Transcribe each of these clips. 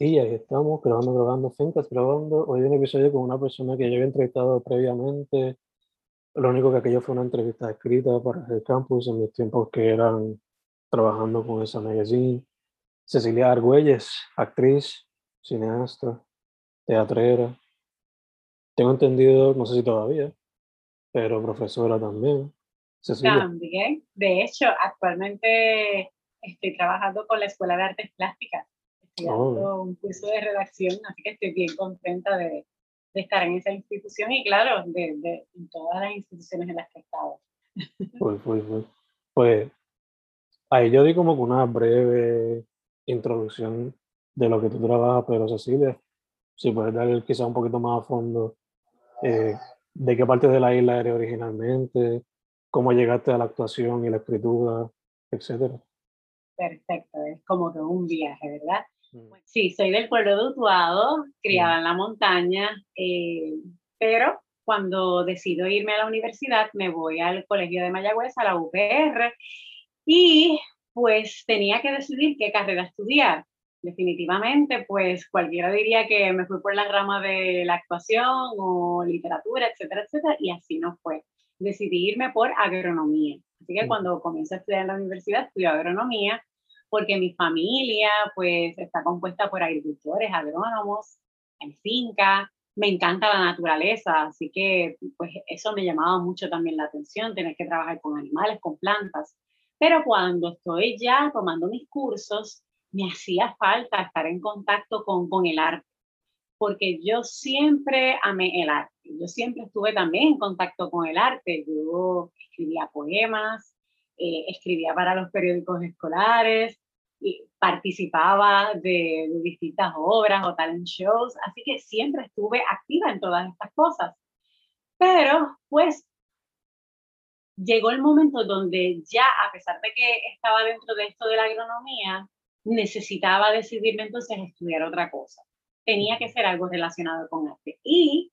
Y ahí estamos grabando, grabando, Fincas, grabando. Hoy un episodio con una persona que yo había entrevistado previamente. Lo único que aquello fue una entrevista escrita para el campus en mis tiempos que eran trabajando con esa magazine. Cecilia Argüelles, actriz, cineasta, teatrera. Tengo entendido, no sé si todavía, pero profesora también. Cecilia. También. De hecho, actualmente estoy trabajando con la Escuela de Artes Plásticas. Oh. un curso de redacción, así que estoy bien contenta de, de estar en esa institución y, claro, de, de en todas las instituciones en las que he estado. Pues, pues, pues, pues, ahí yo di como que una breve introducción de lo que tú trabajas, pero Cecilia, si puedes dar quizá un poquito más a fondo eh, de qué parte de la isla eres originalmente, cómo llegaste a la actuación y la escritura, etcétera. Perfecto, es como que un viaje, ¿verdad? Mm. Sí, soy del pueblo de Utuado, criada en la montaña, eh, pero cuando decido irme a la universidad me voy al colegio de Mayagüez, a la UPR, y pues tenía que decidir qué carrera estudiar. Definitivamente, pues cualquiera diría que me fui por la rama de la actuación o literatura, etcétera, etcétera, y así no fue. Decidí irme por agronomía. Así que cuando comencé a estudiar en la universidad, estudié agronomía, porque mi familia pues está compuesta por agricultores, agrónomos, en finca, me encanta la naturaleza, así que pues eso me llamaba mucho también la atención, tener que trabajar con animales, con plantas. Pero cuando estoy ya tomando mis cursos, me hacía falta estar en contacto con, con el arte, porque yo siempre amé el arte, yo siempre estuve también en contacto con el arte, yo escribía poemas, eh, escribía para los periódicos escolares, y participaba de, de distintas obras o talent shows, así que siempre estuve activa en todas estas cosas. Pero pues llegó el momento donde ya, a pesar de que estaba dentro de esto de la agronomía, necesitaba decidirme entonces estudiar otra cosa. Tenía que ser algo relacionado con arte. Y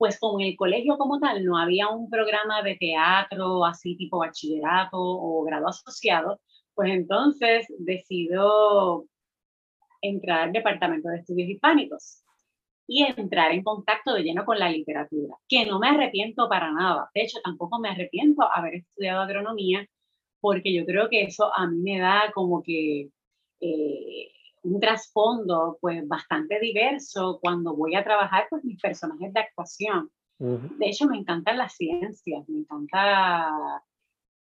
pues con el colegio como tal no había un programa de teatro así tipo bachillerato o grado asociado, pues entonces decido entrar al Departamento de Estudios Hispánicos y entrar en contacto de lleno con la literatura, que no me arrepiento para nada. De hecho, tampoco me arrepiento haber estudiado agronomía, porque yo creo que eso a mí me da como que eh, un trasfondo pues bastante diverso cuando voy a trabajar con mis personajes de actuación. De hecho, me encantan las ciencias, me encanta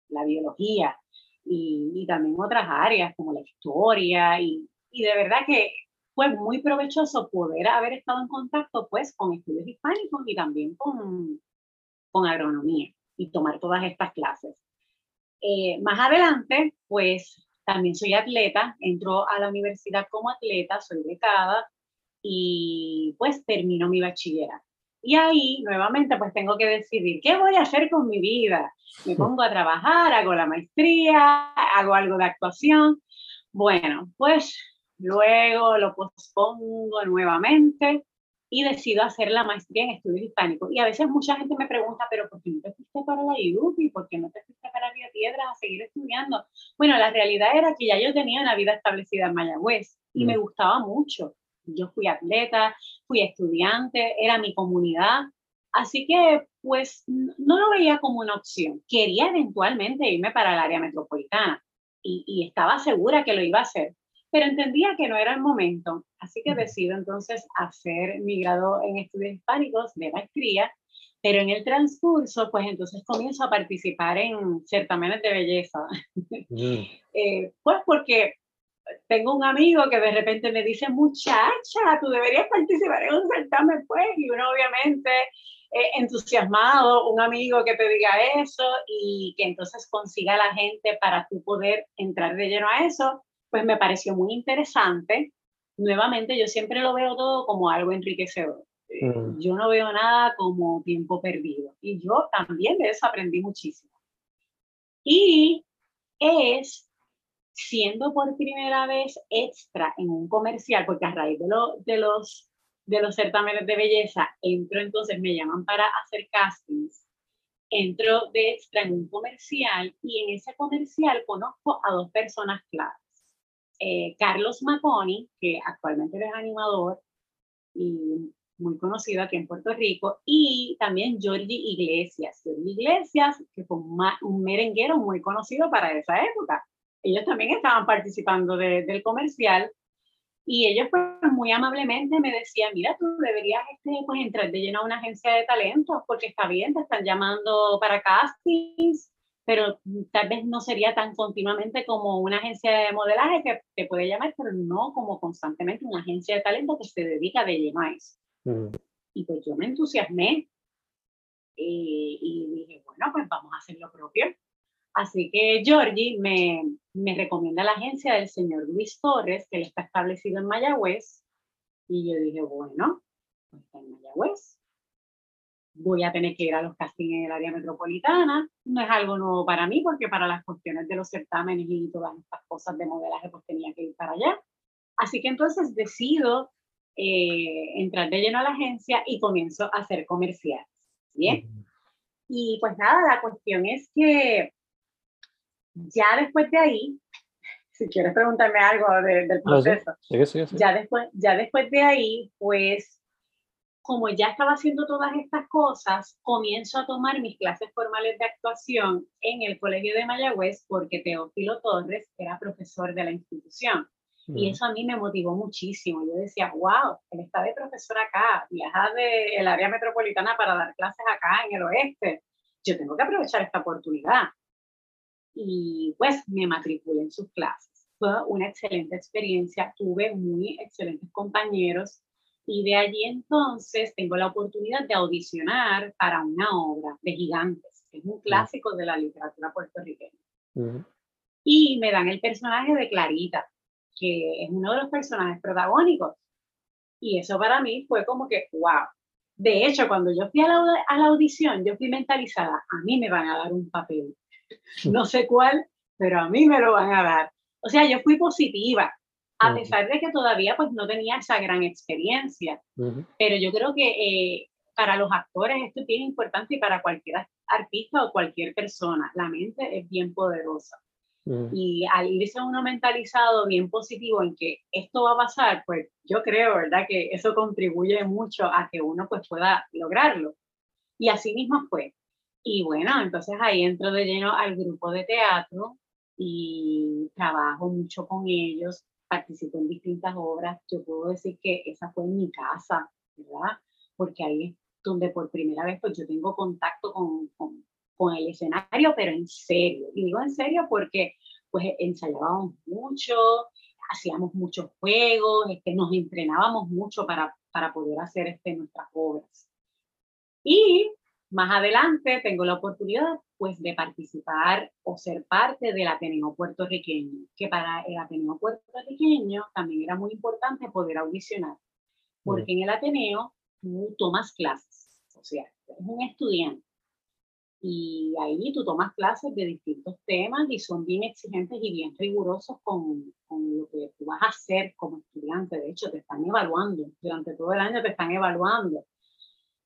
la biología y, y también otras áreas como la historia y, y de verdad que fue muy provechoso poder haber estado en contacto pues con estudios hispánicos y también con, con agronomía y tomar todas estas clases. Eh, más adelante, pues también soy atleta, entro a la universidad como atleta, soy becada y pues termino mi bachillerato. Y ahí nuevamente pues tengo que decidir qué voy a hacer con mi vida. Me pongo a trabajar, hago la maestría, hago algo de actuación. Bueno, pues luego lo pospongo nuevamente y decido hacer la maestría en estudios hispánicos. Y a veces mucha gente me pregunta, pero ¿por qué no te fuiste para la IUPI? ¿Por qué no te fuiste para Vía Piedras a seguir estudiando? Bueno, la realidad era que ya yo tenía una vida establecida en Mayagüez y me mm. gustaba mucho. Yo fui atleta, fui estudiante, era mi comunidad. Así que, pues, no lo veía como una opción. Quería eventualmente irme para el área metropolitana y, y estaba segura que lo iba a hacer pero entendía que no era el momento, así que decido entonces hacer mi grado en estudios hispánicos de maestría, pero en el transcurso, pues entonces comienzo a participar en certámenes de belleza. Mm. eh, pues porque tengo un amigo que de repente me dice, muchacha, tú deberías participar en un certamen, pues, y uno obviamente eh, entusiasmado, un amigo que te diga eso y que entonces consiga a la gente para tú poder entrar de lleno a eso, pues me pareció muy interesante. Nuevamente, yo siempre lo veo todo como algo enriquecedor. Eh, mm. Yo no veo nada como tiempo perdido. Y yo también de eso aprendí muchísimo. Y es siendo por primera vez extra en un comercial, porque a raíz de, lo, de, los, de los certámenes de belleza, entro entonces, me llaman para hacer castings, entro de extra en un comercial y en ese comercial conozco a dos personas claras. Eh, Carlos Maconi, que actualmente es animador y muy conocido aquí en Puerto Rico, y también Georgie Iglesias. Georgie Iglesias, que fue un, merenguero muy conocido para esa época. Ellos también estaban participando del comercial y ellos pues muy amablemente me decían, mira, tú deberías este, pues, entrar de lleno a una agencia de talentos porque está bien, te están llamando para castings, pero tal vez no sería tan continuamente como una agencia de modelaje que te puede llamar, pero no como constantemente una agencia de talento que se dedica de eso. Mm. Y pues yo me entusiasmé y, y, dije, bueno, pues vamos a hacer lo propio. Así que Georgie me, me recomienda la agencia del señor Luis Torres, que él está establecido en Mayagüez. Y yo dije, bueno, pues está en Mayagüez, voy a tener que ir a los castings en el área metropolitana. No es algo nuevo para mí, porque para las cuestiones de los certámenes y todas estas cosas de modelaje, pues tenía que ir para allá. Así que entonces decido eh, entrar de lleno a la agencia y comienzo a hacer comerciales. Bien. Y pues nada, la cuestión es que ya después de ahí, si quieres preguntarme algo del proceso, Ya, después, ya después de ahí, pues como ya estaba haciendo todas estas cosas, comienzo a tomar mis clases formales de actuación en el Colegio de Mayagüez porque Teófilo Torres era profesor de la institución. Y eso a mí me motivó muchísimo. Yo decía, wow, él está de profesor acá, viaja del área metropolitana para dar clases acá en el oeste. Yo tengo que aprovechar esta oportunidad. Y pues me matriculé en sus clases. Fue una excelente experiencia, tuve muy excelentes compañeros y de allí entonces tengo la oportunidad de audicionar para una obra de Gigantes, que es un clásico de la literatura puertorriqueña. Y me dan el personaje de Clarita, que es uno de los personajes protagónicos. Y eso para mí fue como que, wow. De hecho, cuando yo fui a la, a la audición, yo fui mentalizada, a mí me van a dar un papel. No sé cuál, pero a mí me lo van a dar. O sea, yo fui positiva a pesar de que todavía pues no tenía esa gran experiencia. Pero yo creo que eh, para los actores esto es bien importante y para cualquier artista o cualquier persona, la mente es bien poderosa. Y al irse uno mentalizado bien positivo en que esto va a pasar, pues yo creo, ¿verdad? Que eso contribuye mucho a que uno pues pueda lograrlo. Y así mismo fue. Y bueno, entonces ahí entro de lleno al grupo de teatro y trabajo mucho con ellos participo en distintas obras, yo puedo decir que esa fue en mi casa, ¿verdad? Porque ahí es donde por primera vez pues yo tengo contacto con, con, con el escenario, pero en serio. Y digo en serio porque pues ensayábamos mucho, hacíamos muchos juegos, este, nos entrenábamos mucho para, para poder hacer este, nuestras obras. Y más adelante tengo la oportunidad pues de participar o ser parte del Ateneo puertorriqueño, que para el Ateneo puertorriqueño también era muy importante poder audicionar, porque en el Ateneo tú tomas clases, o sea, eres un estudiante. Y ahí tú tomas clases de distintos temas y son bien exigentes y bien rigurosos con, con, lo que tú vas a hacer como estudiante. De hecho, te están evaluando. Durante todo el año te están evaluando.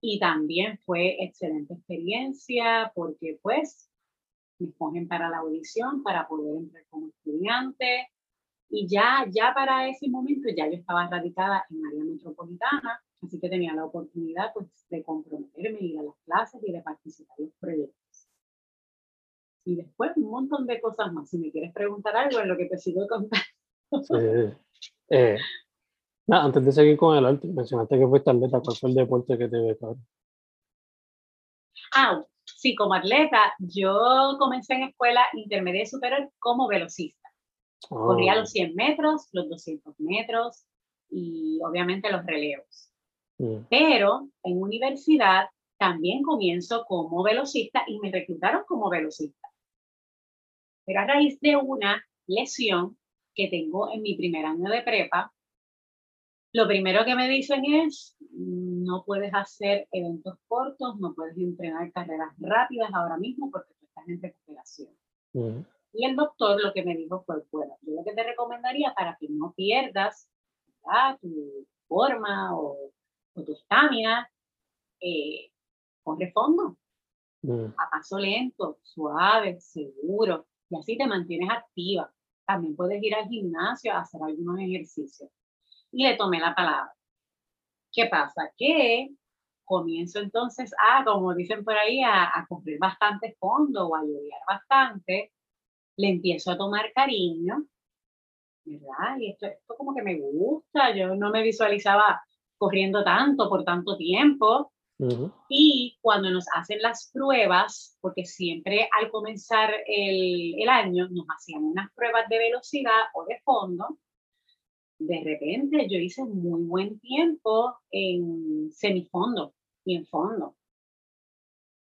Y también fue excelente experiencia porque pues me escogen para la audición para poder entrar como estudiante. Y ya, ya para ese momento ya yo estaba radicada en área metropolitana Así que tenía la oportunidad pues, de comprometerme, ir a las clases y de participar en los proyectos. Y después un montón de cosas más. Si me quieres preguntar algo en lo que te sigo contando. Sí. Eh, antes de seguir con el arte, mencionaste que fuiste atleta. ¿Cuál fue el deporte que te becaron? Ah, sí, como atleta, yo comencé en escuela intermedia y superior como velocista. Corría ah. los 100 metros, los 200 metros y obviamente los relevos. Mm. Pero en universidad también comienzo como velocista y me reclutaron como velocista. Pero a raíz de una lesión que tengo en mi primer año de prepa, lo primero que me dicen es, no puedes hacer eventos cortos, no puedes entrenar carreras rápidas ahora mismo porque tú estás en recuperación. Y el doctor lo que me dijo fue, bueno, yo lo que te recomendaría para que no pierdas tu forma o o tu estamina, eh, corre fondo, a paso lento, suave, seguro, y así te mantienes activa. También puedes ir al gimnasio a hacer algunos ejercicios. Y le tomé la palabra. ¿Qué pasa? Que comienzo entonces a, como dicen por ahí, a, a correr bastante fondo o a llorar bastante. Le empiezo a tomar cariño, ¿verdad? Y esto, esto como que me gusta. Yo no me visualizaba corriendo tanto por tanto tiempo. Y cuando nos hacen las pruebas, porque siempre al comenzar el, el, año nos hacían unas pruebas de velocidad o de fondo, de repente yo hice muy buen tiempo en semifondo y en fondo.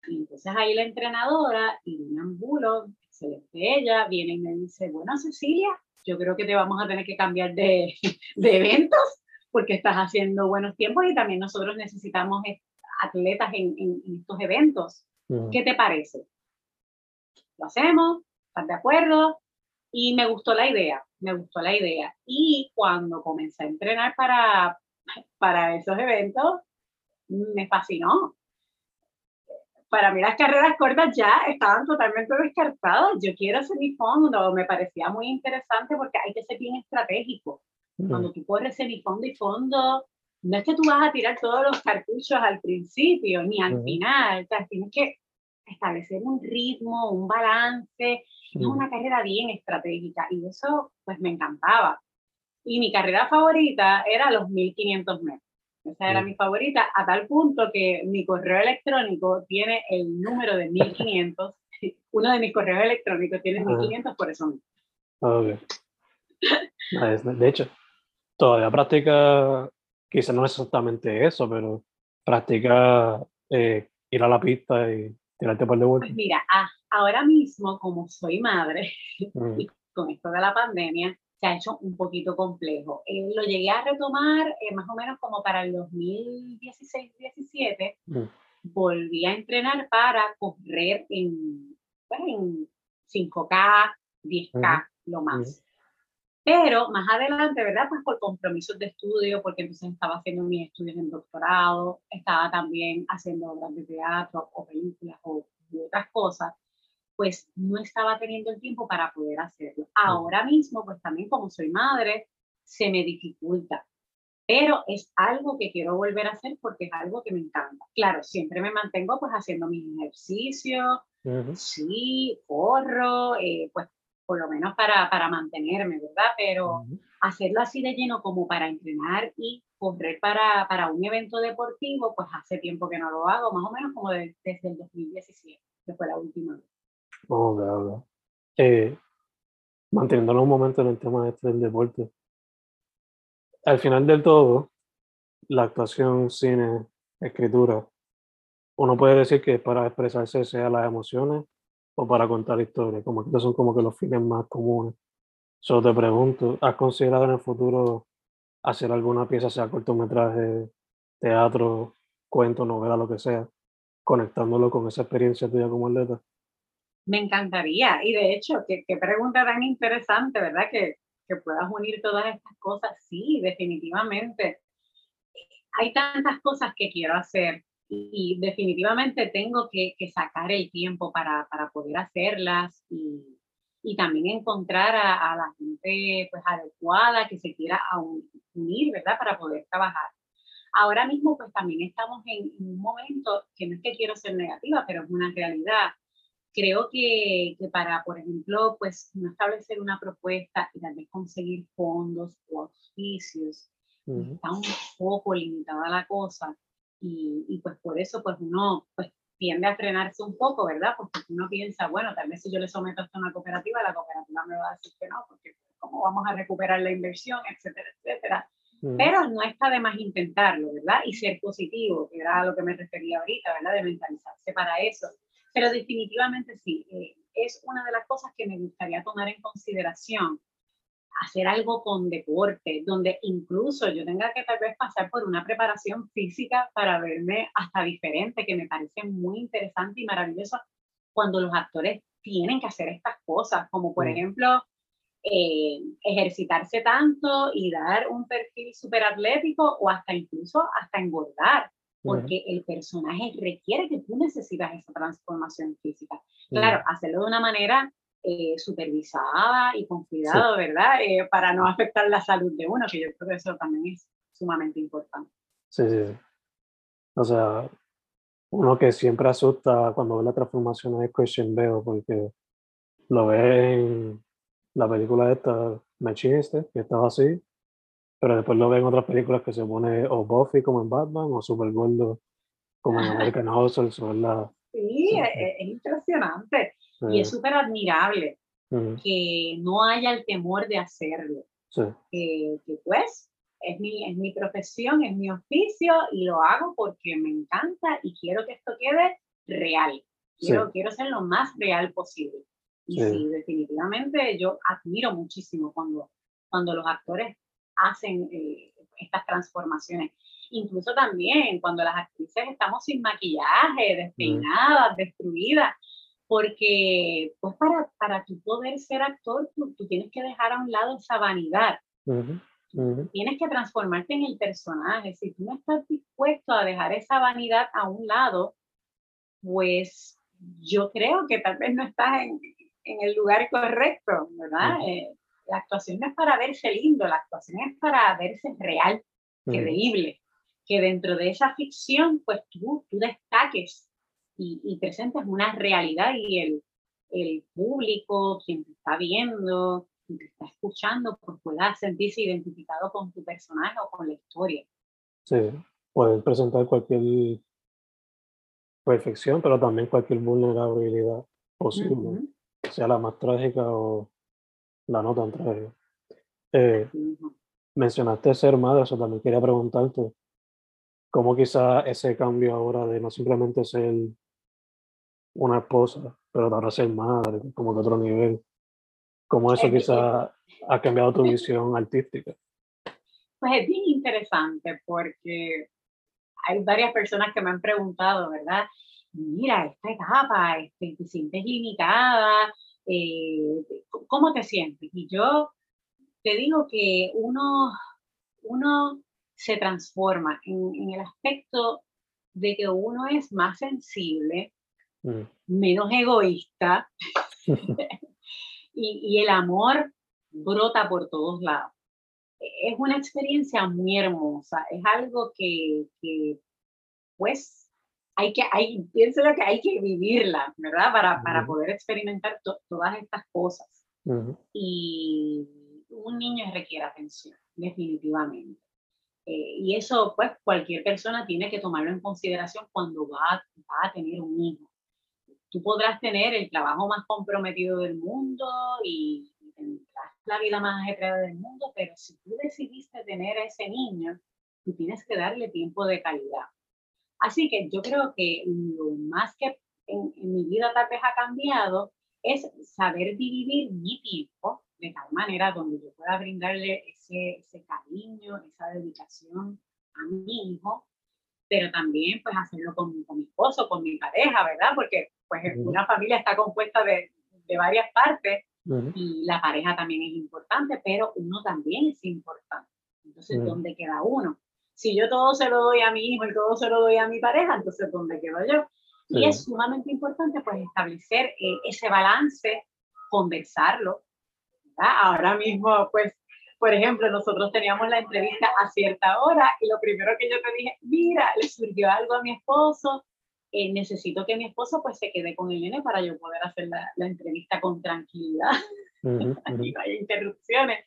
Y entonces ahí la entrenadora, Irina Ambulo, excelente ella, viene y me dice, bueno Cecilia, yo creo que te vamos a tener que cambiar de, de eventos porque estás haciendo buenos tiempos y también nosotros necesitamos atletas en, estos eventos. ¿Qué te parece? Lo hacemos, ¿estás de acuerdo? Y me gustó la idea, me gustó la idea. Y cuando comencé a entrenar para, para esos eventos, me fascinó. Para mí las carreras cortas ya estaban totalmente descartadas. Yo quiero hacer mi fondo, me parecía muy interesante porque hay que ser bien estratégico. Cuando tú corres fondo y fondo, no es que tú vas a tirar todos los cartuchos al principio ni al final, o sea, tienes que establecer un ritmo, un balance, es una carrera bien estratégica y eso pues me encantaba. Y mi carrera favorita era los 1500 metros. Esa era mi favorita, a tal punto que mi correo electrónico tiene el número de 1500. Uno de mis correos electrónicos tiene 1500 por eso mismo. Okay. De hecho, todavía practica, quizás no exactamente eso, pero practica eh, ir a la pista y tirarte por de vuelta. Pues mira, ahora mismo, como soy madre, mm. y con esto de la pandemia, se ha hecho un poquito complejo. Eh, lo llegué a retomar eh, más o menos como para el 2016-17. Mm. Volví a entrenar para correr en, en 5K, 10K, lo más. Pero más adelante, ¿verdad? Pues por compromisos de estudio, porque entonces estaba haciendo mis estudios en doctorado, estaba también haciendo obras de teatro o películas o otras cosas, pues no estaba teniendo el tiempo para poder hacerlo. Ahora mismo, pues también como soy madre, se me dificulta, pero es algo que quiero volver a hacer porque es algo que me encanta. Claro, siempre me mantengo pues haciendo mis ejercicios, sí, corro, eh, pues por lo menos para, para mantenerme, ¿verdad? Pero hacerlo así de lleno como para entrenar y correr para, para, un evento deportivo, pues hace tiempo que no lo hago, más o menos como desde el 2017, que fue la última vez. Oh, claro. Eh, manteniéndonos un momento en el tema este del deporte. Al final del todo, la actuación, cine, escritura, uno puede decir que para expresarse sea las emociones o para contar historias, como que son como que los fines más comunes. Solo te pregunto, ¿has considerado en el futuro hacer alguna pieza, sea cortometraje, teatro, cuento, novela, lo que sea, conectándolo con esa experiencia tuya como atleta. Me encantaría. Y de hecho, qué, qué pregunta tan interesante, ¿verdad? Que, que puedas unir todas estas cosas. Sí, definitivamente. Hay tantas cosas que quiero hacer y, definitivamente tengo que, que, sacar el tiempo para, para poder hacerlas y, y también encontrar a, a, la gente pues adecuada que se quiera unir, ¿verdad? Para poder trabajar. Ahora mismo pues también estamos en, en un momento que no es que quiero ser negativa, pero es una realidad creo que, que, para, por ejemplo, pues no establecer una propuesta y tal vez conseguir fondos o auspicios, está un poco limitada la cosa y, y, pues por eso pues uno pues tiende a frenarse un poco, ¿verdad? Porque uno piensa, bueno, tal vez si yo le someto esto a una cooperativa, la cooperativa me va a decir que no, porque cómo vamos a recuperar la inversión, etcétera, etcétera. Pero no está de más intentarlo, ¿verdad? Y ser positivo, que era a lo que me refería ahorita, ¿verdad? De mentalizarse para eso pero definitivamente sí, eh, es una de las cosas que me gustaría tomar en consideración, hacer algo con deporte, donde incluso yo tenga que tal vez pasar por una preparación física para verme hasta diferente, que me parece muy interesante y maravilloso cuando los actores tienen que hacer estas cosas, como por mm. ejemplo eh, ejercitarse tanto y dar un perfil súper atlético o hasta incluso hasta engordar porque el personaje requiere que tú necesitas esa transformación física. Claro, hacerlo de una manera eh, supervisada y con cuidado, ¿verdad? Eh, para no afectar la salud de uno, que yo creo que eso también es sumamente importante. Sí, sí. O sea, uno que siempre asusta cuando ve la transformación es Christian Bale, porque lo ve en la película esta, Machiniste, que estaba así, pero después lo ven en otras películas que se pone o Buffy como en Batman o Super Gordo como en American Hustle. ¿verdad? Sí, es, impresionante y es súper admirable que no haya el temor de hacerlo. Sí. Que, pues es mi, es mi profesión, es mi oficio y lo hago porque me encanta y quiero que esto quede real. Quiero, quiero ser lo más real posible. Y sí. definitivamente yo admiro muchísimo cuando, cuando los actores hacen eh, estas transformaciones. Incluso también cuando las actrices estamos sin maquillaje, despeinadas, destruidas, porque pues para, para tu poder ser actor, tú, tú, tienes que dejar a un lado esa vanidad. Tienes que transformarte en el personaje. Si tú no estás dispuesto a dejar esa vanidad a un lado, pues yo creo que tal vez no estás en, en el lugar correcto, ¿verdad? Eh, la actuación no es para verse lindo, la actuación es para verse real, creíble. Que dentro de esa ficción, pues tú, tú destaques y, y presentes una realidad y el, el público, quien te está viendo, quien te está escuchando, pues pueda sentirse identificado con tu personaje o con la historia. Sí, pueden presentar cualquier perfección, pero también cualquier vulnerabilidad posible, sea la más trágica o la nota entre ellos. Eh, mencionaste ser madre, eso también quería preguntarte, ¿cómo quizá ese cambio ahora de no simplemente ser una esposa, pero ahora ser madre, como de otro nivel, cómo eso quizá ha cambiado tu visión artística? Pues es bien interesante porque hay varias personas que me han preguntado, ¿verdad? Mira, esta etapa, este, te sientes limitada, eh, ¿cómo te sientes? Y yo te digo que uno, uno se transforma en, el aspecto de que uno es más sensible, mm. menos egoísta y, el amor brota por todos lados. Es una experiencia muy hermosa, es algo que, que pues hay que, hay, pienso que hay que vivirla, ¿verdad? Para, para poder experimentar todas estas cosas. Y un niño requiere atención, definitivamente. Eh, y eso, pues, cualquier persona tiene que tomarlo en consideración cuando va, va a tener un hijo. Tú podrás tener el trabajo más comprometido del mundo y tendrás la vida más ajetreada del mundo, pero si tú decidiste tener a ese niño, tú tienes que darle tiempo de calidad Así que yo creo que lo más que en, mi vida tal vez ha cambiado es saber dividir mi tiempo de tal manera donde yo pueda brindarle ese, ese cariño, esa dedicación a mi hijo, pero también pues hacerlo con, con mi esposo, con mi pareja, ¿verdad? Porque pues una familia está compuesta de, de varias partes y la pareja también es importante, pero uno también es importante. Entonces, ¿dónde queda uno? Si yo todo se lo doy a mi hijo y todo se lo doy a mi pareja, entonces ¿dónde quedo yo? Y es sumamente importante pues establecer eh, ese balance, conversarlo. ¿Verdad? Ahora mismo pues por ejemplo, nosotros teníamos la entrevista a cierta hora y lo primero que yo te dije, mira, le surgió algo a mi esposo, eh, necesito que mi esposo pues se quede con el nene para yo poder hacer la, la entrevista con tranquilidad y no haya interrupciones.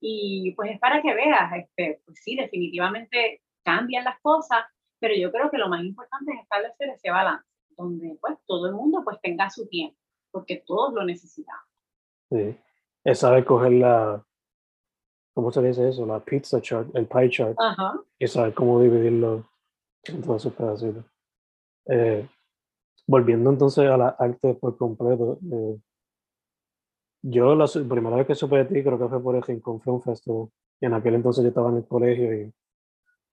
Y pues es para que veas, este, pues sí, definitivamente cambian las cosas, pero yo creo que lo más importante es establecer ese balance, donde pues todo el mundo pues tenga su tiempo, porque todos lo necesitamos. Sí, es saber coger la, ¿cómo se dice eso? La pizza chart, el pie chart, Ajá. y saber cómo dividirlo en todos esos pedacitos. Eh, volviendo entonces a la arte por completo, eh, yo la primera vez que supe de ti creo que fue por el Rincón Film Festival, y en aquel entonces yo estaba en el colegio y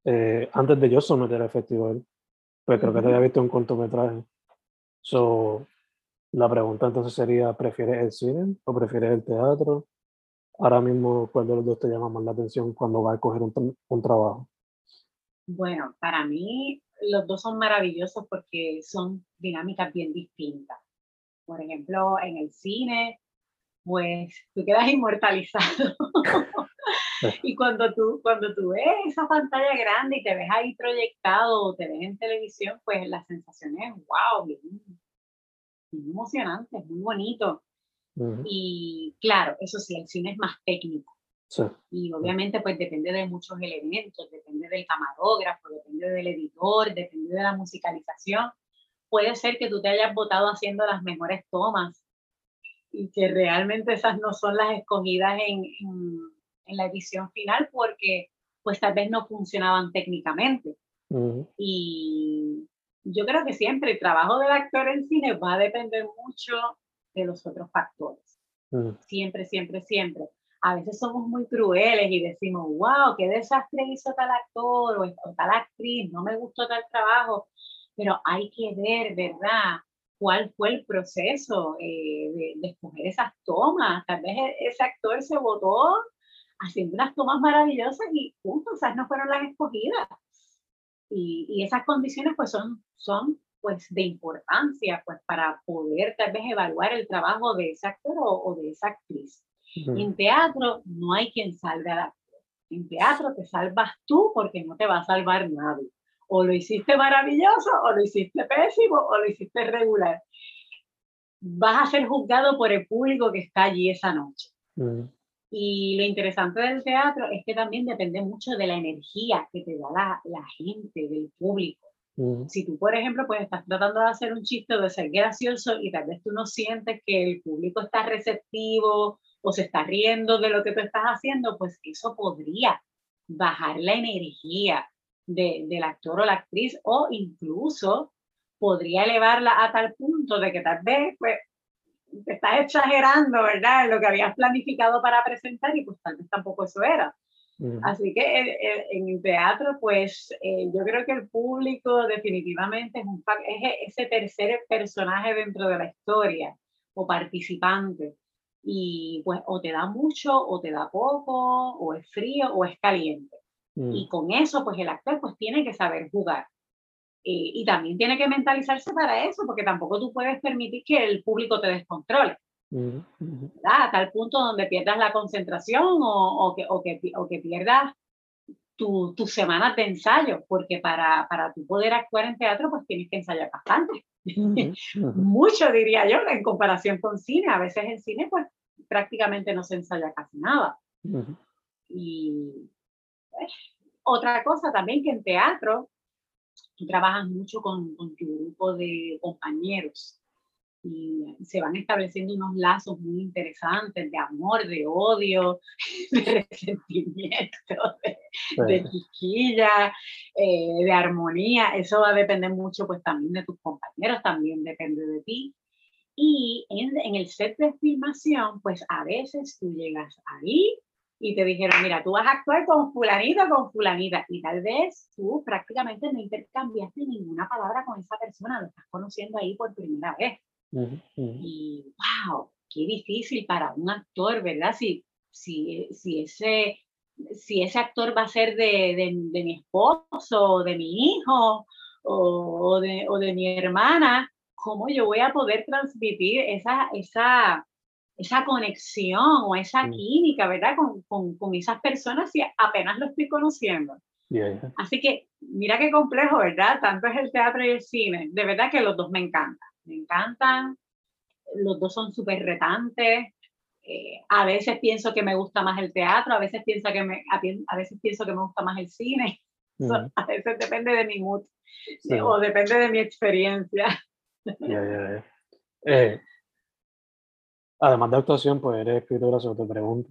eh, antes de yo someter al festival, pues creo que te había visto un cortometraje. So, la pregunta entonces sería, ¿prefieres el cine o prefieres el teatro? ahora mismo, ¿cuál de los dos te llama más la atención cuando vas a coger un, un trabajo? Bueno, para mí los dos son maravillosos porque son dinámicas bien distintas. Por ejemplo, en el cine, pues tú quedas inmortalizado. y cuando tú, cuando tú ves esa pantalla grande y te ves ahí proyectado o te ves en televisión, pues la sensación es, wow, bien, bien emocionante, es muy bonito. Y claro, eso sí, el cine es más técnico. Y obviamente pues depende de muchos elementos, depende del camarógrafo, depende del editor, depende de la musicalización. Puede ser que tú te hayas votado haciendo las mejores tomas y que realmente esas no son las escogidas en, en, la edición final porque pues tal vez no funcionaban técnicamente. Y yo creo que siempre el trabajo del actor en cine va a depender mucho de los otros factores. Mm. Siempre, siempre, siempre. A veces somos muy crueles y decimos, wow, qué desastre hizo tal actor o, tal actriz, no me gustó tal trabajo, pero hay que ver, ¿verdad? cuál fue el proceso eh, de, escoger esas tomas. Tal vez e, ese actor se votó haciendo unas tomas maravillosas y punto, esas no fueron las escogidas. Y, y, esas condiciones pues son, son pues de importancia pues para poder tal vez evaluar el trabajo de ese actor o, de esa actriz. En teatro no hay quien salve al actor. En teatro te salvas tú porque no te va a salvar nadie. O lo hiciste maravilloso, o lo hiciste pésimo, o lo hiciste regular. Vas a ser juzgado por el público que está allí esa noche. Y lo interesante del teatro es que también depende mucho de la energía que te da la, la gente, del público. Si tú, por ejemplo, pues estás tratando de hacer un chiste de ser gracioso y tal vez tú no sientes que el público está receptivo o se está riendo de lo que tú estás haciendo, pues eso podría bajar la energía de, del actor o la actriz o incluso podría elevarla a tal punto de que tal vez pues te estás exagerando, ¿verdad? Lo que habías planificado para presentar y pues tal vez tampoco eso era. Así que eh, eh, en el teatro, pues eh, yo creo que el público definitivamente es, un, es ese tercer personaje dentro de la historia o participante. Y pues o te da mucho o te da poco, o es frío o es caliente. Y mm. con eso, pues el actor pues tiene que saber jugar. Y también tiene que mentalizarse para eso, porque tampoco tú puedes permitir que el público te descontrole. A tal punto donde pierdas la concentración o, o, que, o, que, o que, pierdas tus tu semanas de ensayo, porque para, para tú poder actuar en teatro, pues tienes que ensayar bastante. Mucho, diría yo, en comparación con cine. A veces en cine, pues prácticamente no se ensaya casi nada. Y pues, otra cosa también que en teatro, tú trabajas mucho con, con tu grupo de compañeros y se van estableciendo unos lazos muy interesantes de amor, de odio, de resentimiento, de, chiquilla, eh, de armonía. Eso va a depender mucho pues también de tus compañeros, también depende de ti. Y en, en el set de filmación, pues a veces tú llegas ahí y te dijeron, mira, tú vas a actuar con fulanito con fulanita, y tal vez tú prácticamente no intercambiaste ninguna palabra con esa persona, lo estás conociendo ahí por primera vez. Y wow, qué difícil para un actor, ¿verdad? Si, si, si, ese, si ese actor va a ser de, de, de mi esposo, o de mi hijo, o, o, de, o de mi hermana, ¿cómo yo voy a poder transmitir esa, esa, esa conexión o esa química, ¿verdad? Con, con, con, esas personas si apenas lo estoy conociendo. Así que mira qué complejo, ¿verdad? Tanto es el teatro y el cine. De verdad que los dos me encantan. Me encantan. Los dos son súper retantes. Eh, a veces pienso que me gusta más el teatro, a veces pienso que me, a, veces pienso que me gusta más el cine. a veces depende de mi mood o depende de mi experiencia. Yeah, eh, Además de actuación, pues eres escritora, sobre te pregunto.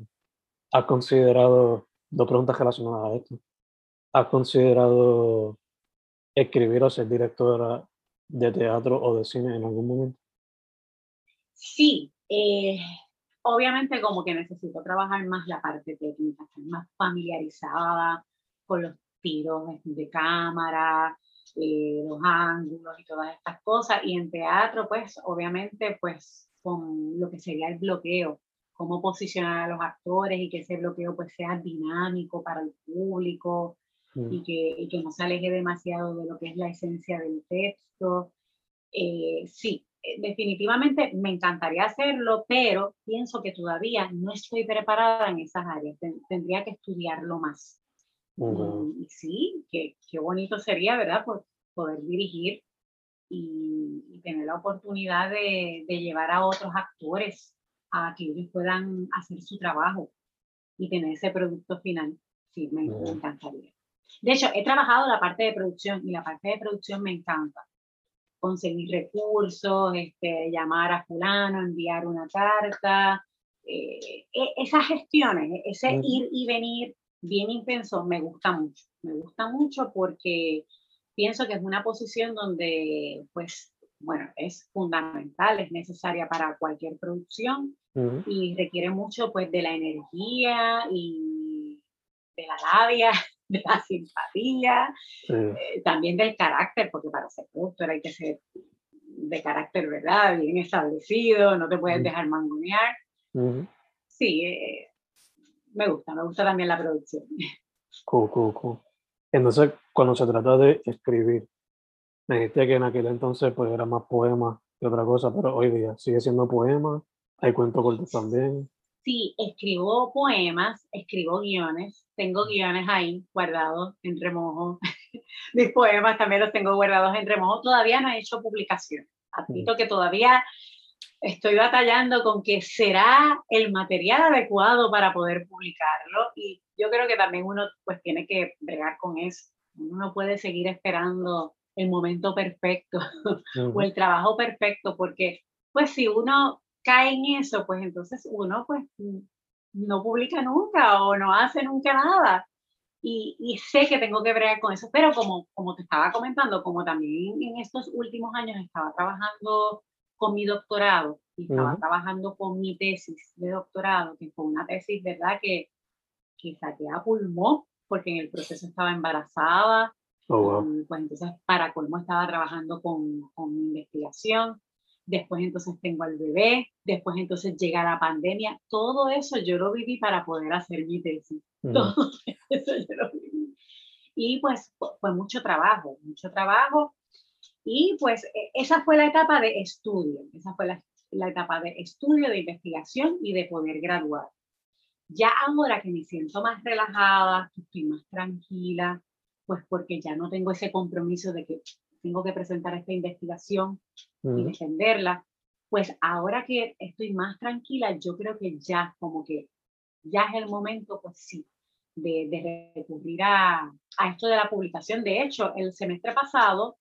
¿Has considerado, dos preguntas relacionadas a esto, ¿has considerado escribir o ser directora de teatro o de cine en algún momento? Sí, eh, obviamente como que necesito trabajar más la parte técnica, estar más familiarizada con los tiros de cámara, eh, los ángulos y todas estas cosas. Y en teatro, pues obviamente, pues con lo que sería el bloqueo, cómo posicionar a los actores y que ese bloqueo pues sea dinámico para el público mm. y, que, y, que, no se aleje demasiado de lo que es la esencia del texto. Eh, sí, eh, definitivamente me encantaría hacerlo, pero pienso que todavía no estoy preparada en esas áreas, tendría que estudiarlo más. y, sí, qué, qué bonito sería, ¿verdad? Por poder dirigir y, tener la oportunidad de, de, llevar a otros actores a que ellos puedan hacer su trabajo y tener ese producto final. Sí, me, encantaría. De hecho, he trabajado la parte de producción y la parte de producción me encanta. Conseguir recursos, este, llamar a fulano, enviar una carta, eh, e, esas gestiones, ese ir y venir bien intenso, me gusta mucho. Me gusta mucho porque pienso que es una posición donde, pues, bueno, es fundamental, es necesaria para cualquier producción y requiere mucho, pues, de la energía y de la labia, de la simpatía, eh, también del carácter, porque para ser productor hay que ser de carácter, ¿verdad? Bien establecido, no te puedes dejar mangonear. Sí, eh, me gusta, me gusta también la producción. Cool, cool, cool. Entonces, cuando se trata de escribir, me dijiste que en aquel entonces pues era más poema que otra cosa, pero hoy día sigue siendo poema, hay cuentos cortos también. Sí, escribo poemas, escribo guiones, tengo guiones ahí guardados en remojo. Mis poemas también los tengo guardados en remojo. Todavía no he hecho publicación. Admito mm. que todavía estoy batallando con que será el material adecuado para poder publicarlo y yo creo que también uno pues tiene que bregar con eso. Uno no puede seguir esperando el momento perfecto o el trabajo perfecto porque pues si uno cae en eso, pues entonces uno pues no publica nunca o no hace nunca nada. Y, y, sé que tengo que bregar con eso, pero como, como te estaba comentando, como también en estos últimos años estaba trabajando con mi doctorado y estaba trabajando con mi tesis de doctorado, que fue una tesis, ¿verdad? Que, que saqué a pulmón porque en el proceso estaba embarazada. Oh, pues entonces, para colmo, estaba trabajando con, con investigación. Después, entonces, tengo al bebé. Después, entonces, llega la pandemia. Todo eso yo lo viví para poder hacer mi tesis. Todo eso yo lo viví. Y pues fue mucho trabajo, mucho trabajo y pues e, esa fue la etapa de estudio, esa fue la, la etapa de estudio, de investigación y de poder graduar. Ya ahora que me siento más relajada, que estoy más tranquila, pues porque ya no tengo ese compromiso de que tengo que presentar esta investigación y defenderla, pues ahora que estoy más tranquila, yo creo que ya como que ya es el momento, pues sí, de, de recurrir a, a, esto de la publicación. De hecho, el semestre pasado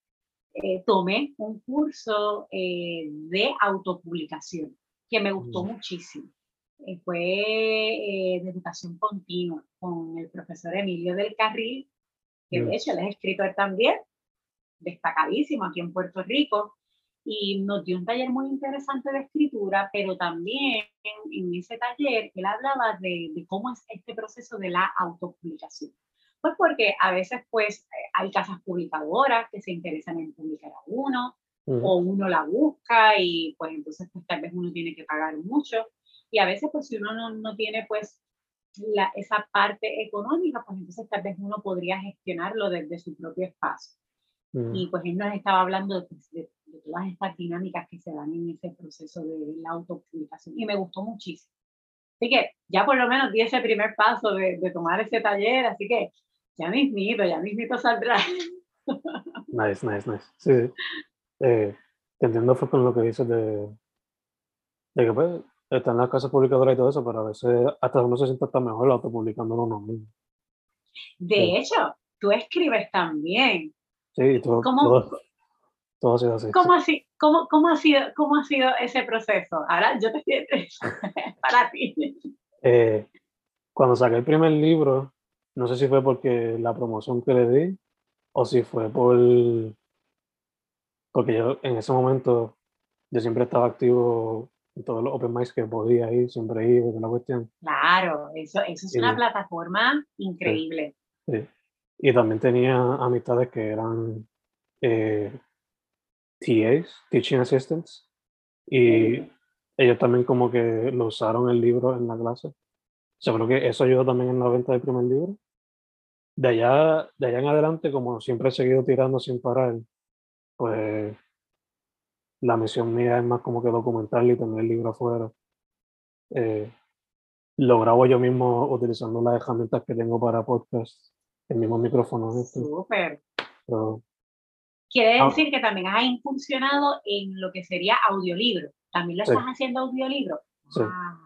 eh, tomé un curso eh, de autopublicación que me gustó mm. muchísimo. Eh, fue de educación continua con el profesor Emilio del Carril, que de mm. hecho él es escritor también, destacadísimo aquí en Puerto Rico. y nos dio un taller muy interesante de escritura, pero también en, ese taller él hablaba de, de, cómo es este proceso de la autopublicación. Pues porque a veces pues eh, hay casas publicadoras que se interesan en publicar a uno, o uno la busca y pues entonces pues tal vez uno tiene que pagar mucho. Y a veces pues si uno no, no tiene pues la, esa parte económica, pues entonces tal vez uno podría gestionarlo desde su propio espacio. Y pues él nos estaba hablando pues, de, de, todas estas dinámicas que se dan en ese proceso de la autopublicación y me gustó muchísimo. Así que ya por lo menos di ese primer paso de, de tomar ese taller, así que ya mismito, ya mismito saldrá. Nice, nice, nice. Sí, eh, entiendo fue con lo que dices de, de que pues están las casas publicadoras y todo eso, pero a veces hasta uno se siente tan mejor autopublicándolo uno mismo. De hecho, tú escribes también. Sí, todo, todo, todo, ha sido así. ¿Cómo, así, cómo, cómo, ha sido, ¿Cómo ha sido ese proceso? Ahora yo te para ti. Eh, cuando saqué el primer libro, no sé si fue porque la promoción que le di o si fue por... Porque yo en ese momento yo siempre estaba activo en todos los open mics que podía ir, siempre iba, la cuestión. Claro, eso, eso es una plataforma increíble. Sí, Y también tenía amistades que eran eh, TAs, Teaching Assistants, y ellos también como que lo usaron el libro en la clase. Yo creo que eso ayudó también en la venta del primer libro de allá, de allá en adelante, como siempre he seguido tirando sin parar, pues la misión mía es más como que documentarlo y tener el libro afuera. Eh, lo grabo yo mismo utilizando las herramientas que tengo para podcast, el mismo micrófono. Este. Súper. Quiere ah. decir que también has incursionado en lo que sería audiolibro. ¿También lo estás haciendo audiolibro? Sí. Ah,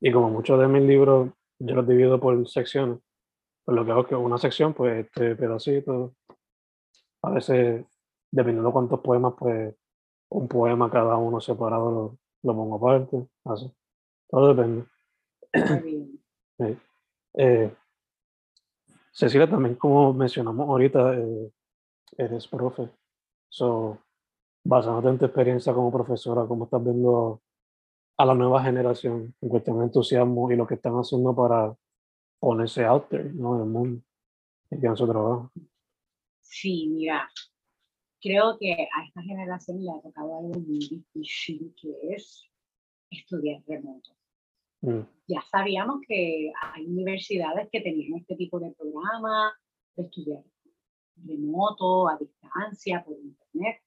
y como muchos de mis libros, yo los divido por secciones. Pues lo que hago es que una sección, pues este pedacito, a veces, dependiendo de cuántos poemas, pues un poema cada uno separado lo, lo pongo aparte, así. Todo depende. Eh, Cecilia, también como mencionamos ahorita, eh, eres profe. So, basándote en tu experiencia como profesora, ¿cómo estás viendo a la nueva generación en cuestión de entusiasmo y lo que están haciendo para ponerse out there, ¿no? En el mundo, en su trabajo. Sí, mira, creo que a esta generación le ha tocado algo muy difícil, que es estudiar remoto. Mm. Ya sabíamos que hay universidades que tenían este tipo de programa de estudiar remoto, a distancia, por internet.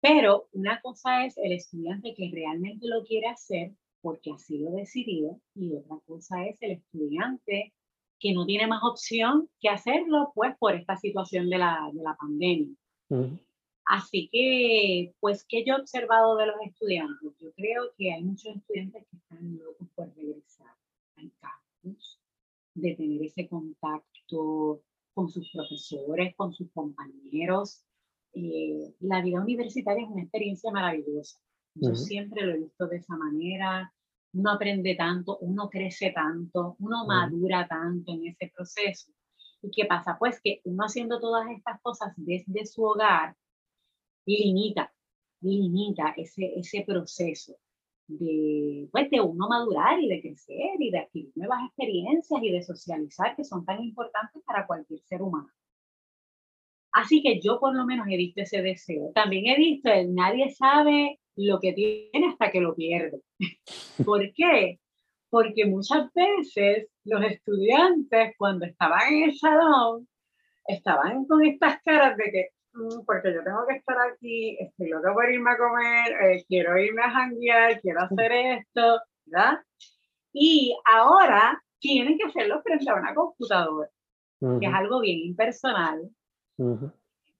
Pero una cosa es el estudiante que realmente lo quiere hacer porque así lo decidido, y otra cosa es el estudiante que no tiene más opción que hacerlo, pues por esta situación de la, de la pandemia. Así que, pues, ¿qué yo he observado de los estudiantes? Yo creo que hay muchos estudiantes que están locos por regresar al campus, de tener ese contacto con sus profesores, con sus compañeros. Eh, la vida universitaria es una experiencia maravillosa. Yo siempre lo he visto de esa manera. Uno aprende tanto, uno crece tanto, uno madura tanto en ese proceso. ¿Y qué pasa? Pues que uno haciendo todas estas cosas desde su hogar limita, limita ese, ese proceso de, pues, de uno madurar y de crecer y de adquirir nuevas experiencias y de socializar que son tan importantes para cualquier ser humano. Así que yo por lo menos he visto ese deseo. También he visto el nadie sabe lo que tiene hasta que lo pierde. ¿Por qué? Porque muchas veces los estudiantes cuando estaban en el salón estaban con estas caras de que, mm, porque yo tengo que estar aquí, estoy loca por irme a comer, eh, quiero irme a janguear, quiero hacer esto, ¿verdad? Y ahora tienen que hacerlo frente a una computadora, que es algo bien impersonal.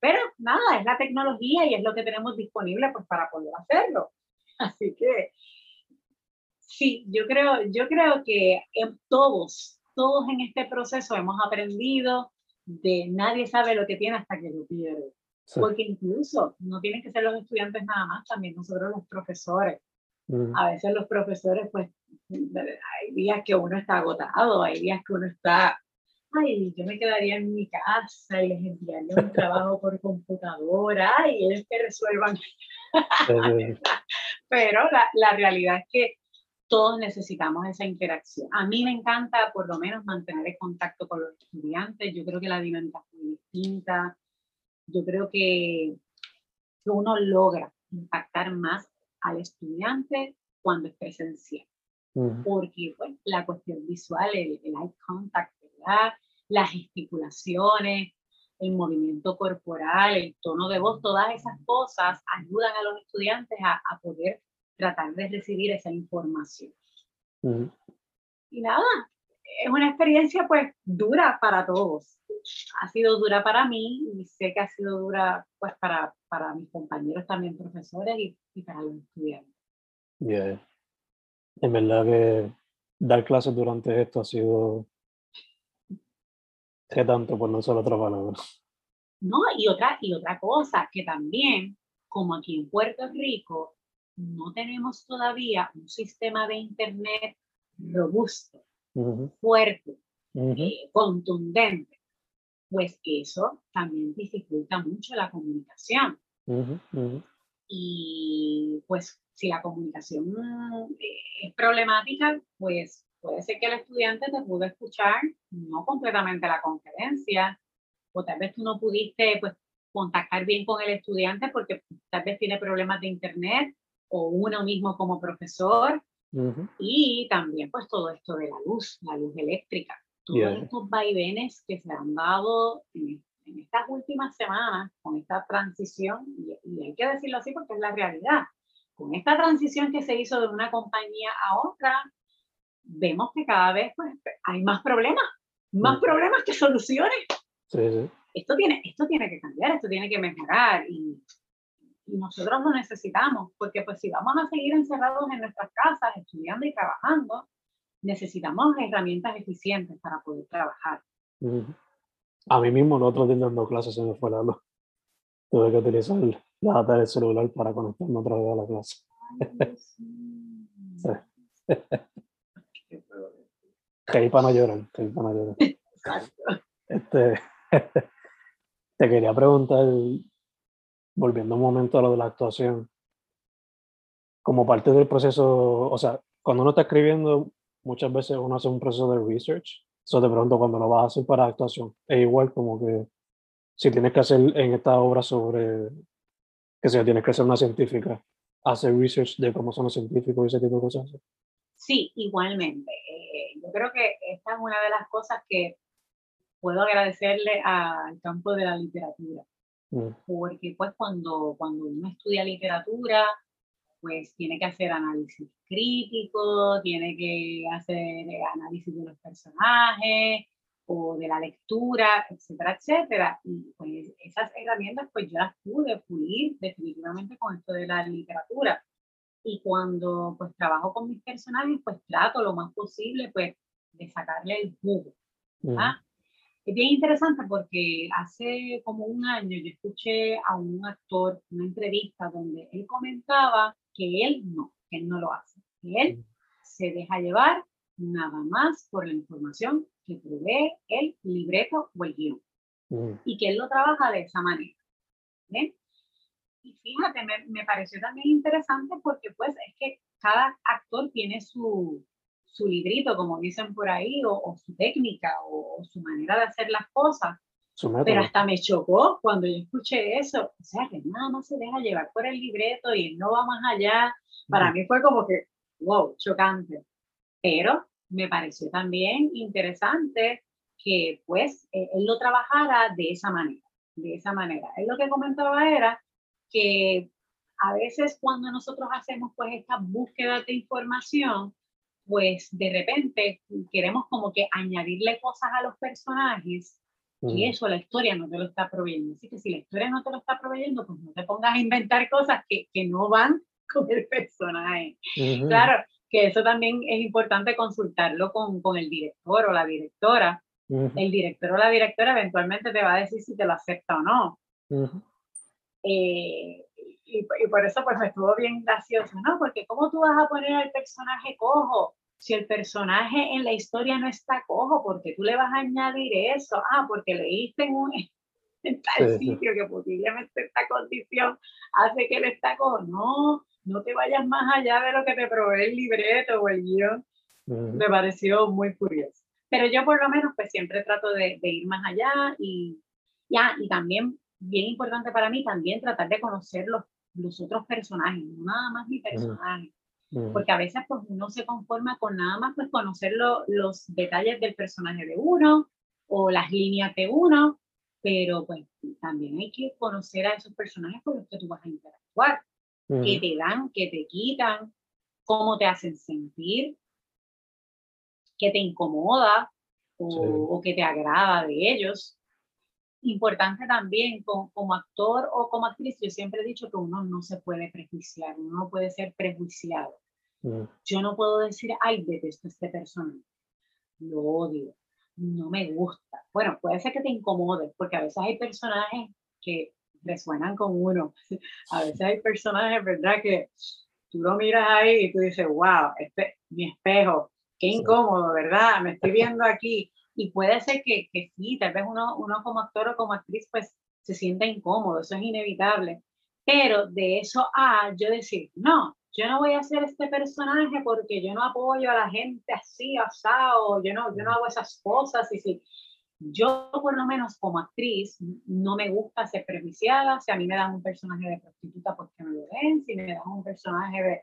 Pero nada, es la tecnología y es lo que tenemos disponible pues, para poder hacerlo. Así que sí, yo creo, yo creo que en todos, todos en este proceso hemos aprendido de nadie sabe lo que tiene hasta que lo pierde. Porque incluso no tienen que ser los estudiantes nada más, también nosotros los profesores. A veces los profesores, pues, hay días que uno está agotado, hay días que uno está ay, yo me quedaría en mi casa y les enviaría un trabajo por computadora y ellos que resuelvan. Pero la, la realidad es que todos necesitamos esa interacción. A mí me encanta por lo menos mantener el contacto con los estudiantes. Yo creo que la dinámica es muy distinta. Yo creo que uno logra impactar más al estudiante cuando es presencial. Porque pues, la cuestión visual, el, el eye contact, las gesticulaciones, el movimiento corporal, el tono de voz, todas esas cosas ayudan a los estudiantes a, a poder tratar de recibir esa información. Y nada, es una experiencia pues dura para todos. Ha sido dura para mí y sé que ha sido dura pues para, para mis compañeros también profesores y, y para los estudiantes. Yeah. En verdad que dar clases durante esto ha sido ¿Qué tanto por no solo otra palabra? No, y otra, y otra cosa, que también, como aquí en Puerto Rico, no tenemos todavía un sistema de Internet robusto, fuerte, eh, contundente, pues eso también dificulta mucho la comunicación. Y pues si la comunicación eh, es problemática, pues puede ser que el estudiante te pudo escuchar no completamente la conferencia, o tal vez tú no pudiste pues, contactar bien con el estudiante porque tal vez tiene problemas de internet o uno mismo como profesor. Y también pues todo esto de la luz, la luz eléctrica, todos estos vaivenes que se han dado en, estas últimas semanas con esta transición, y, y hay que decirlo así porque es la realidad, con esta transición que se hizo de una compañía a otra, vemos que cada vez pues, hay más problemas, más mm. problemas que soluciones. Esto, tiene, esto tiene que cambiar, esto tiene que mejorar y, y, nosotros lo necesitamos, porque pues si vamos a seguir encerrados en nuestras casas, estudiando y trabajando, necesitamos herramientas eficientes para poder trabajar. A mí mismo, nosotros dando clases se me fue la luz. Tuve que utilizar la data del celular para conectarme otra vez a la clase. sí. Que para no llorar, que para no llorar. Este, te quería preguntar, volviendo un momento a lo de la actuación, como parte del proceso, o sea, cuando uno está escribiendo, muchas veces uno hace un proceso de research. Eso de pronto cuando lo vas a hacer para actuación, es igual como que si tienes que hacer en esta obra sobre, que sea, tienes que ser una científica, hacer research de cómo son los científicos y ese tipo de cosas. Sí, igualmente. Eh, yo creo que esta es una de las cosas que puedo agradecerle al campo de la literatura. Mm. Porque pues cuando, cuando uno estudia literatura, pues tiene que hacer análisis crítico, tiene que hacer análisis de los personajes o de la lectura, etcétera, etcétera. Y pues esas herramientas pues yo las pude pulir definitivamente con esto de la literatura y cuando pues trabajo con mis personajes, pues trato lo más posible pues de sacarle el jugo. Es bien interesante porque hace como un año yo escuché a un actor una entrevista donde él comentaba que él no, que él no lo hace, que él se deja llevar nada más por la información que provee el libreto o el guion. Y que él lo trabaja de esa manera. ¿bien? Y fíjate, me, me, pareció también interesante porque pues es que cada actor tiene su, su librito, como dicen por ahí, o, o su técnica o, su manera de hacer las cosas. Pero hasta me chocó cuando yo escuché eso. O sea, que nada más se deja llevar por el libreto y no va más allá. Para mí fue como que, wow, chocante. Pero me pareció también interesante que pues e, él lo trabajara de esa manera, de esa manera. Él lo que comentaba era que a veces cuando nosotros hacemos pues esta búsqueda de información, pues de repente queremos como que añadirle cosas a los personajes y eso la historia no te lo está proveyendo. Así que si la historia no te lo está proveyendo, pues no te pongas a inventar cosas que, que no van con el personaje. Claro, que eso también es importante consultarlo con, con el director o la directora. El director o la directora eventualmente te va a decir si te lo acepta o no. Eh, y, por eso pues me estuvo bien gracioso, ¿no? Porque ¿cómo tú vas a poner al personaje cojo si el personaje en la historia no está cojo, ¿por qué tú le vas a añadir eso? Ah, porque leíste en un en tal sitio que posiblemente esta condición hace que él está cojo. No, no te vayas más allá de lo que te provee el libreto o el guion. Me pareció muy curioso. Pero yo por lo menos pues siempre trato de, de ir más allá y, ya, y también, bien importante para mí, también tratar de conocer los, los otros personajes, no nada más mi personaje. Porque a veces pues uno se conforma con nada más pues conocer los detalles del personaje de uno o las líneas de uno, pero pues también hay que conocer a esos personajes con los que tú vas a interactuar, que te dan, que te quitan, cómo te hacen sentir, qué te incomoda o, o que te agrada de ellos importante también como, actor o como actriz, yo siempre he dicho que uno no se puede prejuiciar, uno no puede ser prejuiciado. Mm. Yo no puedo decir, ay, detesto este personaje, lo odio, no me gusta. Bueno, puede ser que te incomode, porque a veces hay personajes que resuenan con uno. A veces hay personajes, ¿verdad? Que tú lo miras ahí y tú dices, wow, este, mi espejo, qué incómodo, ¿verdad? Me estoy viendo aquí y puede ser que, que sí, tal vez uno, uno como actor o como actriz pues se sienta incómodo, eso es inevitable. Pero de eso a yo decir, no, yo no voy a hacer este personaje porque yo no apoyo a la gente así, asado, yo no, yo no hago esas cosas. Y si yo, por lo menos como actriz, no me gusta ser prejudiciada. Si a mí me dan un personaje de prostituta, porque me lo den. Si me dan un personaje de,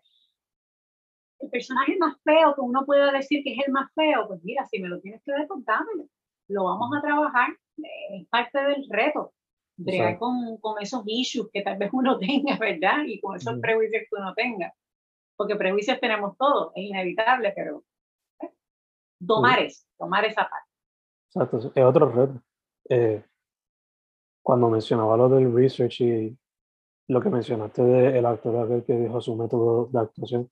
el personaje más feo que uno pueda decir que es el más feo, pues mira, si me lo tienes que contámelo. Lo vamos a trabajar, es parte del reto, bregar con, con, esos issues que tal vez uno tenga, ¿verdad? Y con esos prejuicios que uno tenga. Porque prejuicios tenemos todos, es inevitable, pero ¿eh? tomar eso, tomar esa parte. Exacto, es otro reto. Eh, cuando mencionaba lo del research y lo que mencionaste del actor aquel que dijo su método de actuación,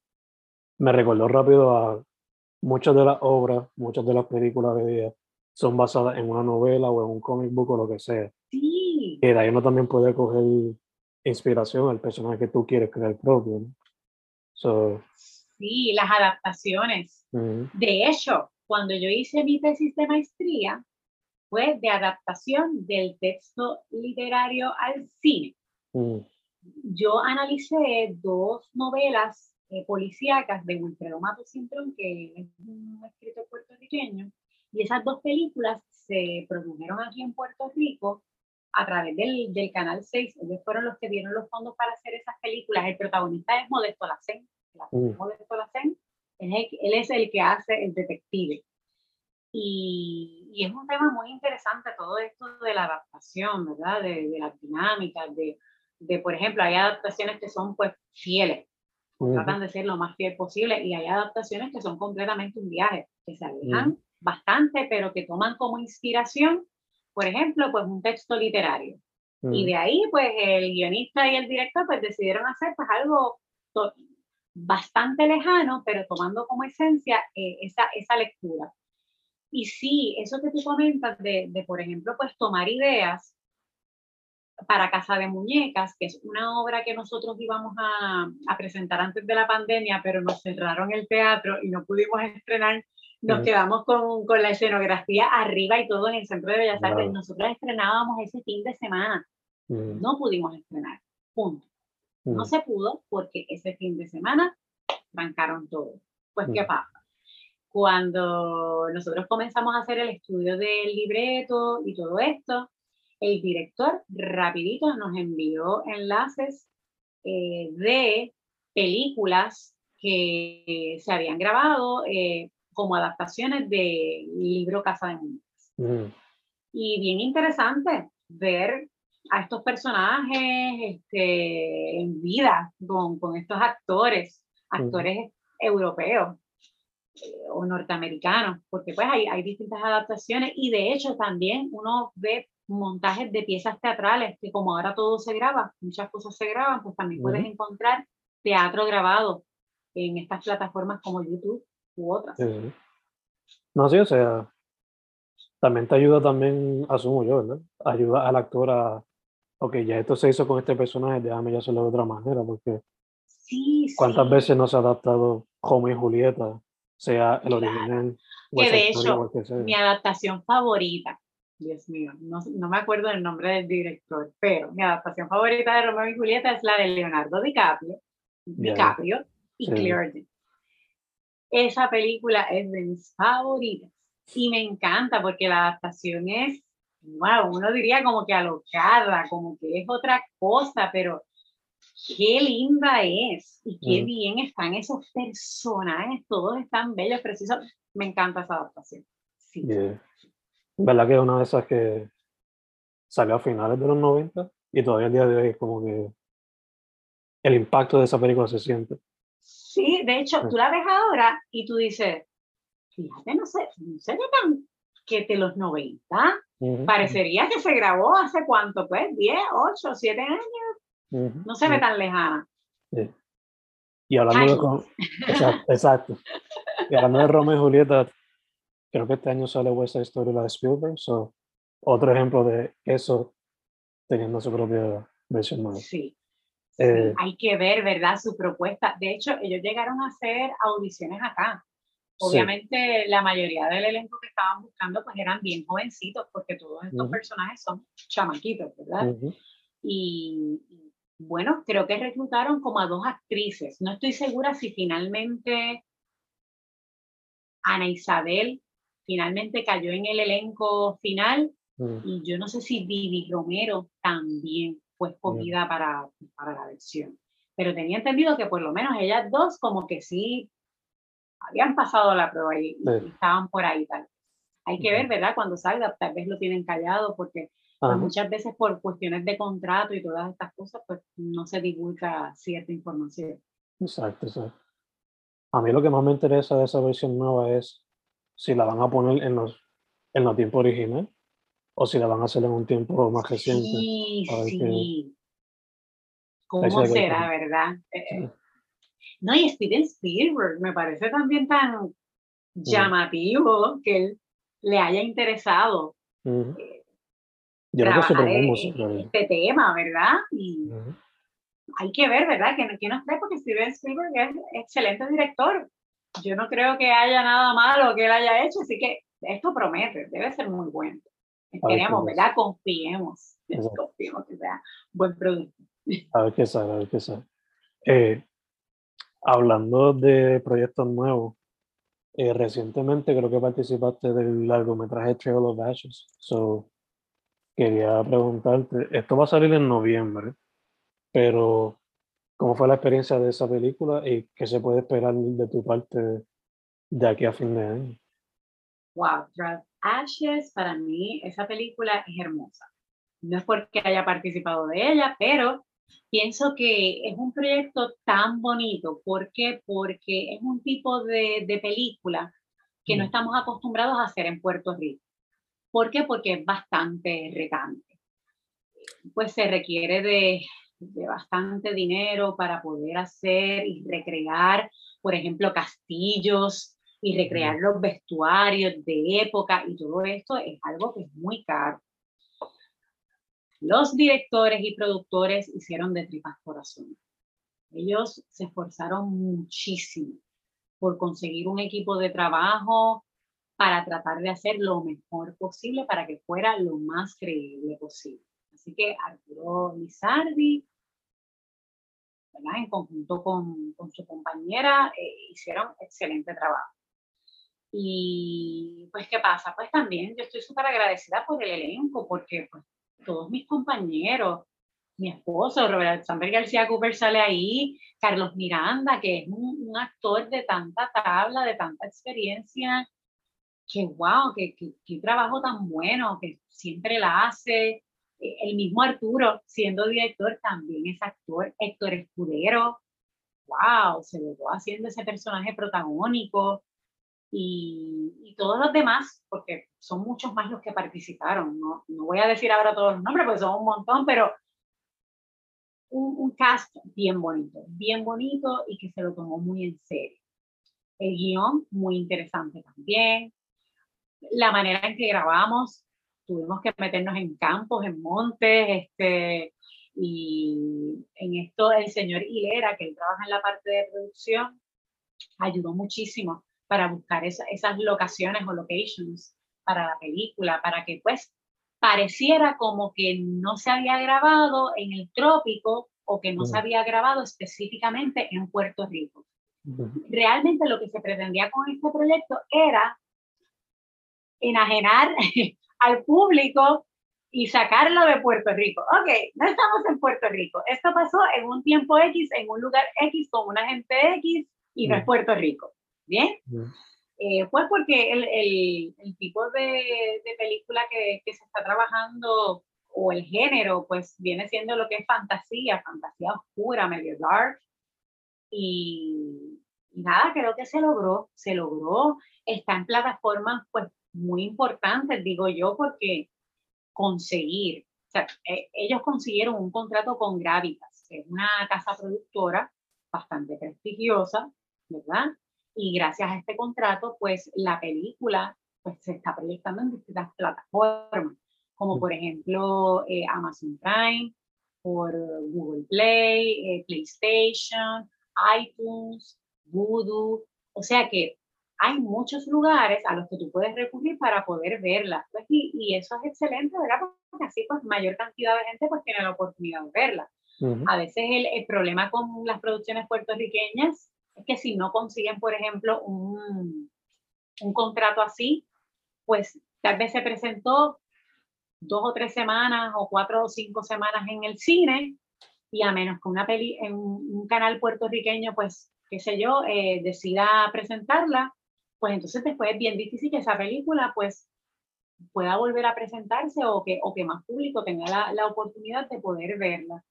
me recordó rápido a muchas de las obras, muchas de las películas de día son basadas en una novela o en un comic book o lo que sea. Sí. Y de ahí uno también puede coger inspiración al personaje que tú quieres crear propio. sí, las adaptaciones. De hecho, cuando yo hice mi tesis de maestría, fue de adaptación del texto literario al cine. Yo analicé dos novelas eh, policíacas de Wilfredo Mato Cintrón, que es un escritor puertorriqueño, y esas dos películas se produjeron aquí en Puerto Rico a través del, del Canal 6. Ellos fueron los que dieron los fondos para hacer esas películas. El protagonista es Modesto Lacen. Mm. Modesto Lacen, él es el que hace el detective. Y, y, es un tema muy interesante todo esto de la adaptación, ¿verdad? De, de las dinámicas, de, de, por ejemplo, hay adaptaciones que son pues fieles tratan de ser lo más fiel posible y hay adaptaciones que son completamente un viaje, que se alejan bastante, pero que toman como inspiración, por ejemplo, pues un texto literario. Y de ahí, pues el guionista y el director pues decidieron hacer pues algo bastante lejano, pero tomando como esencia eh, esa, esa lectura. Y sí, eso que tú comentas de, de, por ejemplo, pues tomar ideas para Casa de Muñecas, que es una obra que nosotros íbamos a, a, presentar antes de la pandemia, pero nos cerraron el teatro y no pudimos estrenar. Nos quedamos con, con, la escenografía arriba y todo en el Centro de Bellas Artes. Nosotros estrenábamos ese fin de semana. No pudimos estrenar. Punto. No se pudo porque ese fin de semana trancaron todo. Pues, ¿qué pasa? Cuando nosotros comenzamos a hacer el estudio del libreto y todo esto, el director rapidito nos envió enlaces eh, de películas que se habían grabado eh, como adaptaciones del libro Casa de Muñecas. Mm. Y bien interesante ver a estos personajes este, en vida con, con estos actores, mm. actores europeos eh, o norteamericanos, porque pues hay, hay distintas adaptaciones y de hecho también uno ve montajes de piezas teatrales, que como ahora todo se graba, muchas cosas se graban, pues también puedes encontrar teatro grabado en estas plataformas como YouTube u otras. No, sí, o sea, también te ayuda también, asumo yo, ¿verdad? Ayuda al actor a, ok, ya esto se hizo con este personaje, déjame ya hacerlo de otra manera, porque sí, ¿cuántas veces no se ha adaptado Romeo y Julieta sea el original. Que de hecho, mi adaptación favorita, Dios mío, no, no, me acuerdo el nombre del director, pero mi adaptación favorita de Romeo y Julieta es la de Leonardo DiCaprio, DiCaprio y Claire Esa película es de mis favoritas y me encanta porque la adaptación es, wow, uno diría como que alocada, como que es otra cosa, pero qué linda es y qué mm. bien están esos personajes, todos están bellos, precisos. Me encanta esa adaptación. Sí. ¿Verdad que es una de esas que salió a finales de los 90 y todavía el día de hoy es como que el impacto de esa película se siente? Sí, de hecho, tú la ves ahora y tú dices, fíjate, no sé, no sé qué tan que de los 90, parecería que se grabó hace cuánto, pues, 10, 8, 7 años. No se ve tan lejana. Y hablando de... Exacto, Y hablando de Romeo y Julieta, creo que este año sale West Side la de Spielberg. So, otro ejemplo de eso teniendo su propia versión nueva. Sí. Eh, hay que ver, ¿verdad? Su propuesta. De hecho, ellos llegaron a hacer audiciones acá. Obviamente, la mayoría del elenco que estaban buscando, pues eran bien jovencitos, porque todos estos personajes son chamaquitos, ¿verdad? y, bueno, creo que reclutaron como a dos actrices. No estoy segura si finalmente Ana Isabel finalmente cayó en el elenco final mm. y yo no sé si Vivi Romero también fue escogida para, para la versión. Pero tenía entendido que por lo menos ellas dos como que sí habían pasado la prueba y, estaban por ahí tal. Hay que ver, ¿verdad? Cuando salga, tal vez lo tienen callado porque pues, muchas veces por cuestiones de contrato y todas estas cosas, pues no se divulga cierta información. Exacto, exacto. A mí lo que más me interesa de esa versión nueva es si la van a poner en los, en los tiempos originales o si la van a hacer en un tiempo más reciente. Sí, sí. ¿Cómo será, verdad? Eh, no, y Steven Spielberg me parece también tan mm. llamativo que él le haya interesado yo este tema, ¿verdad? Y hay que ver, ¿verdad? Que, que nos cree porque Steven Spielberg es excelente director. Yo no creo que haya nada malo que él haya hecho, así que esto promete, debe ser muy bueno. Esperemos, ¿verdad? Confiemos, confiemos que sea buen producto. A ver qué sale, a ver qué sale. Eh, hablando de proyectos nuevos, eh, recientemente creo que participaste del largometraje Trail of Ashes. So, quería preguntarte, esto va a salir en noviembre, pero ¿cómo fue la experiencia de esa película y qué se puede esperar de tu parte de aquí a fin de año? Wow, Drive Ashes, para mí esa película es hermosa. No es porque haya participado de ella, pero pienso que es un proyecto tan bonito. ¿Por qué? Porque es un tipo de, de película que no mm. estamos acostumbrados a hacer en Puerto Rico. ¿Por qué? Porque es bastante retante. Pues se requiere de, bastante dinero para poder hacer y recrear, por ejemplo, castillos y recrear los vestuarios de época y todo esto es algo que es muy caro. Los directores y productores hicieron de tripas corazón. Ellos se esforzaron muchísimo por conseguir un equipo de trabajo para tratar de hacer lo mejor posible para que fuera lo más creíble posible. Así que Arturo Lizardi, ¿verdad? en conjunto con, con su compañera, eh, hicieron excelente trabajo. Y pues, ¿qué pasa? Pues también yo estoy súper agradecida por el elenco, porque pues, todos mis compañeros, mi esposo, Robert Samber García Cooper sale ahí, Carlos Miranda, que es un, un actor de tanta tabla, de tanta experiencia, que wow, que, que, trabajo tan bueno, que siempre la hace. El mismo Arturo, siendo director, también es actor. Héctor Escudero, wow, se logró haciendo ese personaje protagónico. Y, todos los demás, porque son muchos más los que participaron. No, no voy a decir ahora todos los nombres, porque son un montón, pero un, un cast bien bonito, bien bonito y que se lo tomó muy en serio. El guion, muy interesante también la manera en que grabamos, tuvimos que meternos en campos, en montes, este, y en esto el señor Hilera, que él trabaja en la parte de producción, ayudó muchísimo para buscar esas locaciones o locations para la película, para que pues pareciera como que no se había grabado en el trópico o que no se había grabado específicamente en Puerto Rico. Realmente lo que se pretendía con este proyecto era enajenar al público y sacarlo de Puerto Rico. Ok, no estamos en Puerto Rico. Esto pasó en un tiempo X, en un lugar X, con una gente X, y no es Puerto Rico. ¿Bien? Eh, pues porque el, el, el tipo de, de película que, que, se está trabajando o el género, pues viene siendo lo que es fantasía, fantasía oscura, medio dark. Y, y nada, creo que se logró, se logró. Está en plataformas pues muy importantes, digo yo, porque conseguir, o sea, e, ellos consiguieron un contrato con Gravitas, que es una casa productora bastante prestigiosa, ¿verdad? Y gracias a este contrato, pues la película pues, se está proyectando en distintas plataformas, como por ejemplo eh, Amazon Prime, por Google Play, eh, PlayStation, iTunes, Voodoo. O sea que hay muchos lugares a los que tú puedes recurrir para poder verla. Pues, y, y, eso es excelente, ¿verdad? Porque así pues mayor cantidad de gente pues tiene la oportunidad de verla. A veces el, el, problema con las producciones puertorriqueñas es que si no consiguen, por ejemplo, un, un contrato así, pues tal vez se presentó dos o tres semanas o cuatro o cinco semanas en el cine y a menos que una peli en un canal puertorriqueño, pues, qué sé yo, eh, decida presentarla, pues entonces después es bien difícil que esa película, pues, pueda volver a presentarse o que, o que más público tenga la, la oportunidad de poder verla.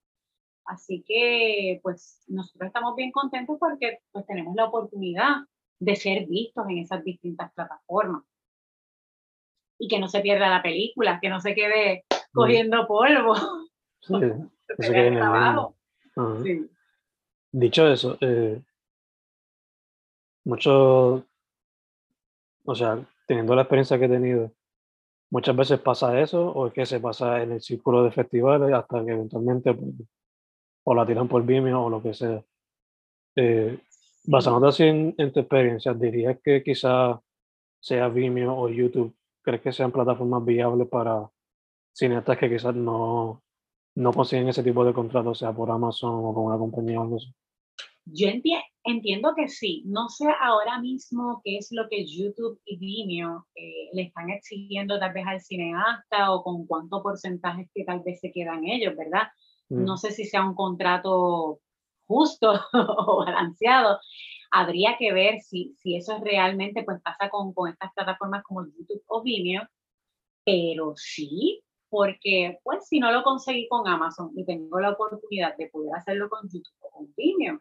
Así que, pues, nosotros estamos bien contentos porque pues, tenemos la oportunidad de ser vistos en esas distintas plataformas. Y que no se pierda la película, que no se quede cogiendo polvo. Sí, se quede en el sí. Dicho eso, eh, mucho, o sea, teniendo la experiencia que he tenido, muchas veces pasa eso, o es que se pasa en el círculo de festivales hasta que eventualmente pues, o la tiran por Vimeo o lo que sea. Eh, basándote así en, tu experiencia, ¿dirías que quizá sea Vimeo o YouTube? ¿Crees que sean plataformas viables para cineastas que quizás no, no consiguen ese tipo de contratos, sea por Amazon o con una compañía o algo así? Yo entiendo que sí. No sé ahora mismo qué es lo que YouTube y Vimeo eh, le están exigiendo tal vez al cineasta o con cuánto porcentaje que tal vez se quedan ellos, ¿verdad? No mm. sé si sea un contrato justo o balanceado. Habría que ver si, si eso es realmente, pues pasa con, con estas plataformas como YouTube o Vimeo, pero sí, porque pues si no lo conseguí con Amazon y tengo la oportunidad de poder hacerlo con YouTube o con Vimeo,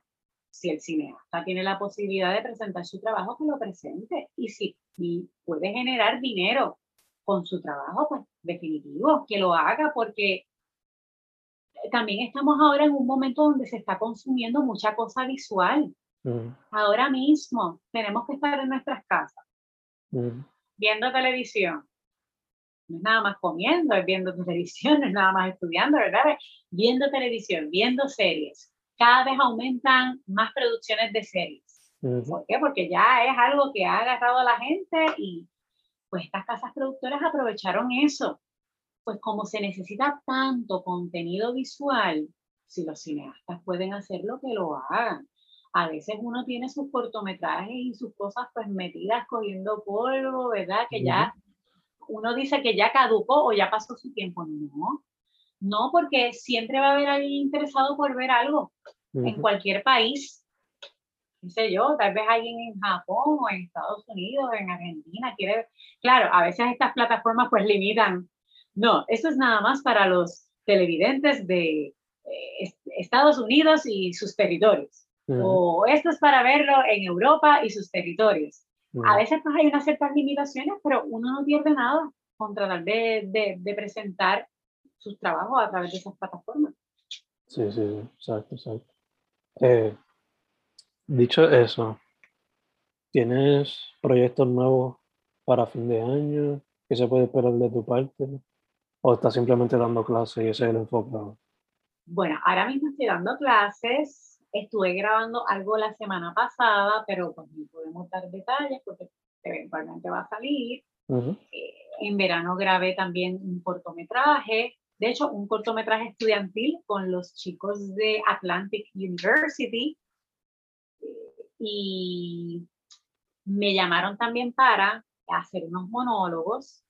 si el cineasta tiene la posibilidad de presentar su trabajo, que lo presente. Y si y puede generar dinero con su trabajo, pues definitivo, que lo haga, porque también estamos ahora en un momento donde se está consumiendo mucha cosa visual. Mm. Ahora mismo tenemos que estar en nuestras casas, mm. viendo televisión. No es nada más comiendo, es viendo televisión, no es nada más estudiando, ¿verdad? Viendo televisión, viendo series. Cada vez aumentan más producciones de series. ¿Por qué? Porque ya es algo que ha agarrado a la gente y pues estas casas productoras aprovecharon eso pues como se necesita tanto contenido visual, si los cineastas pueden hacerlo, que lo hagan. A veces uno tiene sus cortometrajes y sus cosas pues metidas cogiendo polvo, ¿verdad? Que ya uno dice que ya caducó o ya pasó su tiempo. No, no, porque siempre va a haber alguien interesado por ver algo en cualquier país. No sé yo, tal vez alguien en Japón o en Estados Unidos, en Argentina quiere. Claro, a veces estas plataformas pues limitan no, eso es nada más para los televidentes de eh, Estados Unidos y sus territorios. O esto es para verlo en Europa y sus territorios. A veces pues hay unas ciertas limitaciones, pero uno no pierde nada contra tal vez de, presentar sus trabajos a través de esas plataformas. Sí, sí, exacto, exacto. Eh, dicho eso, ¿tienes proyectos nuevos para fin de año? ¿Qué se puede esperar de tu parte? ¿O estás simplemente dando clases y ese es el enfoque? Bueno, ahora mismo estoy dando clases. Estuve grabando algo la semana pasada, pero pues no podemos dar detalles porque eventualmente va a salir. Eh, en verano grabé también un cortometraje, de hecho, un cortometraje estudiantil con los chicos de Atlantic University. Y me llamaron también para hacer unos monólogos.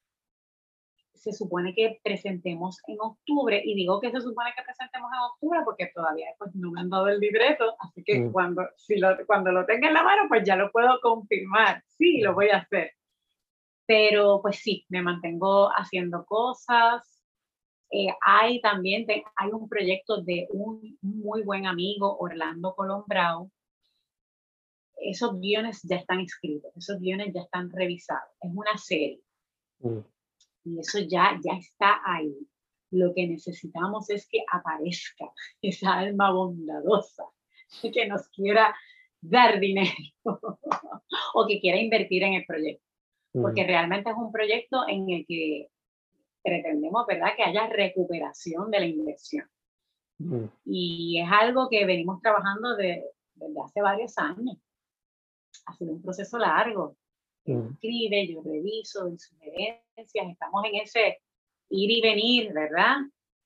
Se supone que presentemos en octubre, y digo que se supone que presentemos en octubre porque todavía pues, no me han dado el libreto, así que mm. cuando, si lo, cuando lo tenga en la mano, pues ya lo puedo confirmar. Sí, lo voy a hacer. Pero pues sí, me mantengo haciendo cosas. Eh, hay también hay un proyecto de un muy buen amigo, Orlando Colombrao, esos guiones ya están escritos, esos guiones ya están revisados, es una serie. Mm. Y eso ya, ya está ahí. Lo que necesitamos es que aparezca esa alma bondadosa que nos quiera dar dinero o que quiera invertir en el proyecto. Porque mm. realmente es un proyecto en el que pretendemos, ¿verdad?, que haya recuperación de la inversión. Mm. Y es algo que venimos trabajando desde hace varios años ha sido un proceso largo. Escribe, yo reviso, doy sugerencias, estamos en ese ir y venir, ¿verdad?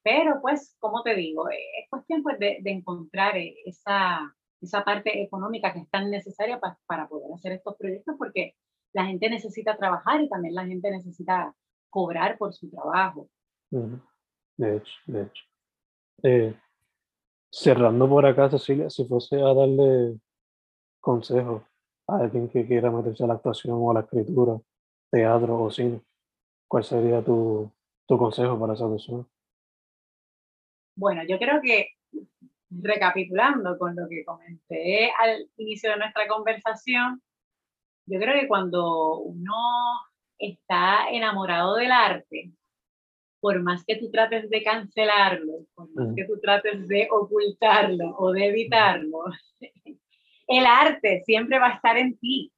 Pero pues, como te digo, es cuestión pues, de, encontrar esa, esa parte económica que es tan necesaria para poder hacer estos proyectos, porque la gente necesita trabajar y también la gente necesita cobrar por su trabajo. De hecho, de hecho. Eh, cerrando por acá, Cecilia, si fuese a darle consejos a alguien que quiera meterse a la actuación o a la escritura, teatro o cine, ¿cuál sería tu, tu consejo para esa persona? Bueno, yo creo que recapitulando con lo que comenté al inicio de nuestra conversación, yo creo que cuando uno está enamorado del arte, por más que tú trates de cancelarlo, por más que tú trates de ocultarlo o de evitarlo, el arte siempre va a estar en ti.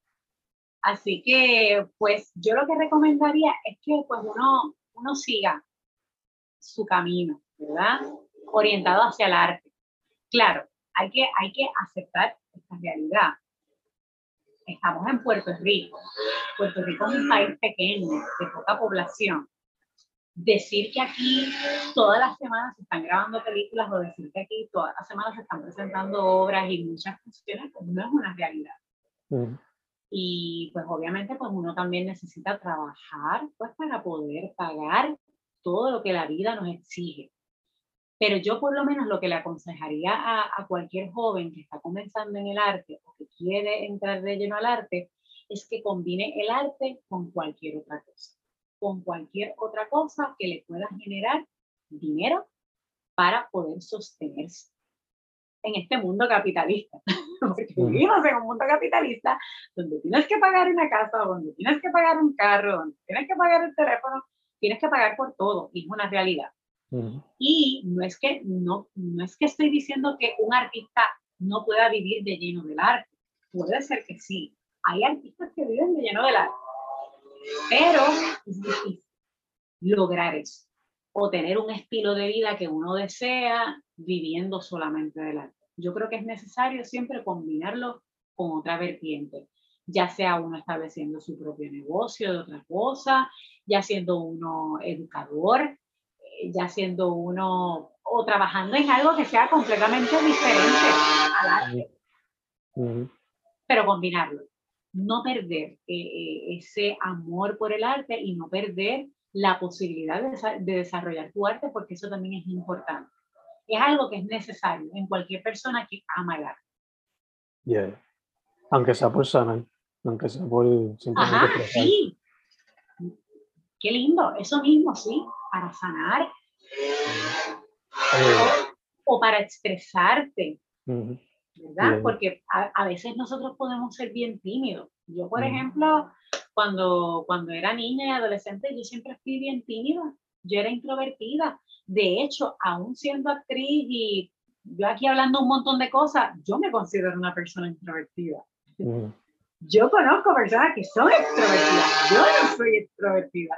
Así que, pues, yo lo que recomendaría es que, pues, uno, uno siga su camino, ¿verdad? Orientado hacia el arte. Claro, hay que, hay que aceptar esta realidad. Estamos en Puerto Rico. Puerto Rico es un país pequeño, de poca población decir que aquí todas las semanas se están grabando películas o decir que aquí todas las semanas se están presentando obras y muchas funciones, pues no es una realidad. Y pues obviamente pues uno también necesita trabajar pues para poder pagar todo lo que la vida nos exige. Pero yo por lo menos lo que le aconsejaría a, a cualquier joven que está comenzando en el arte o que quiere entrar de lleno al arte es que combine el arte con cualquier otra cosa con cualquier otra cosa que le pueda generar dinero para poder sostenerse en este mundo capitalista. Porque vivimos en un mundo capitalista donde tienes que pagar una casa, donde tienes que pagar un carro, donde tienes que pagar el teléfono, tienes que pagar por todo, y es una realidad. Y no es, que, no, no es que estoy diciendo que un artista no pueda vivir de lleno del arte. Puede ser que sí. Hay artistas que viven de lleno del arte pero lograr eso o tener un estilo de vida que uno desea viviendo solamente del arte. Yo creo que es necesario siempre combinarlo con otra vertiente, ya sea uno estableciendo su propio negocio de otra cosa, ya siendo uno educador, ya siendo uno o trabajando en algo que sea completamente diferente al arte, pero combinarlo. No perder eh, eh, ese amor por el arte y no perder la posibilidad de, desarrollar tu arte, porque eso también es importante. Es algo que es necesario en cualquier persona que ama el arte. Aunque sea por sanar, aunque sea por simplemente sí. Qué lindo, eso mismo, sí, para sanar o, para expresarte. ¿verdad? Porque a, veces nosotros podemos ser bien tímidos. Yo, por ejemplo, cuando, cuando era niña y adolescente, yo siempre fui bien tímida. Yo era introvertida. De hecho, aún siendo actriz y yo aquí hablando un montón de cosas, yo me considero una persona introvertida. Yo conozco personas que son extrovertidas. Yo no soy extrovertida.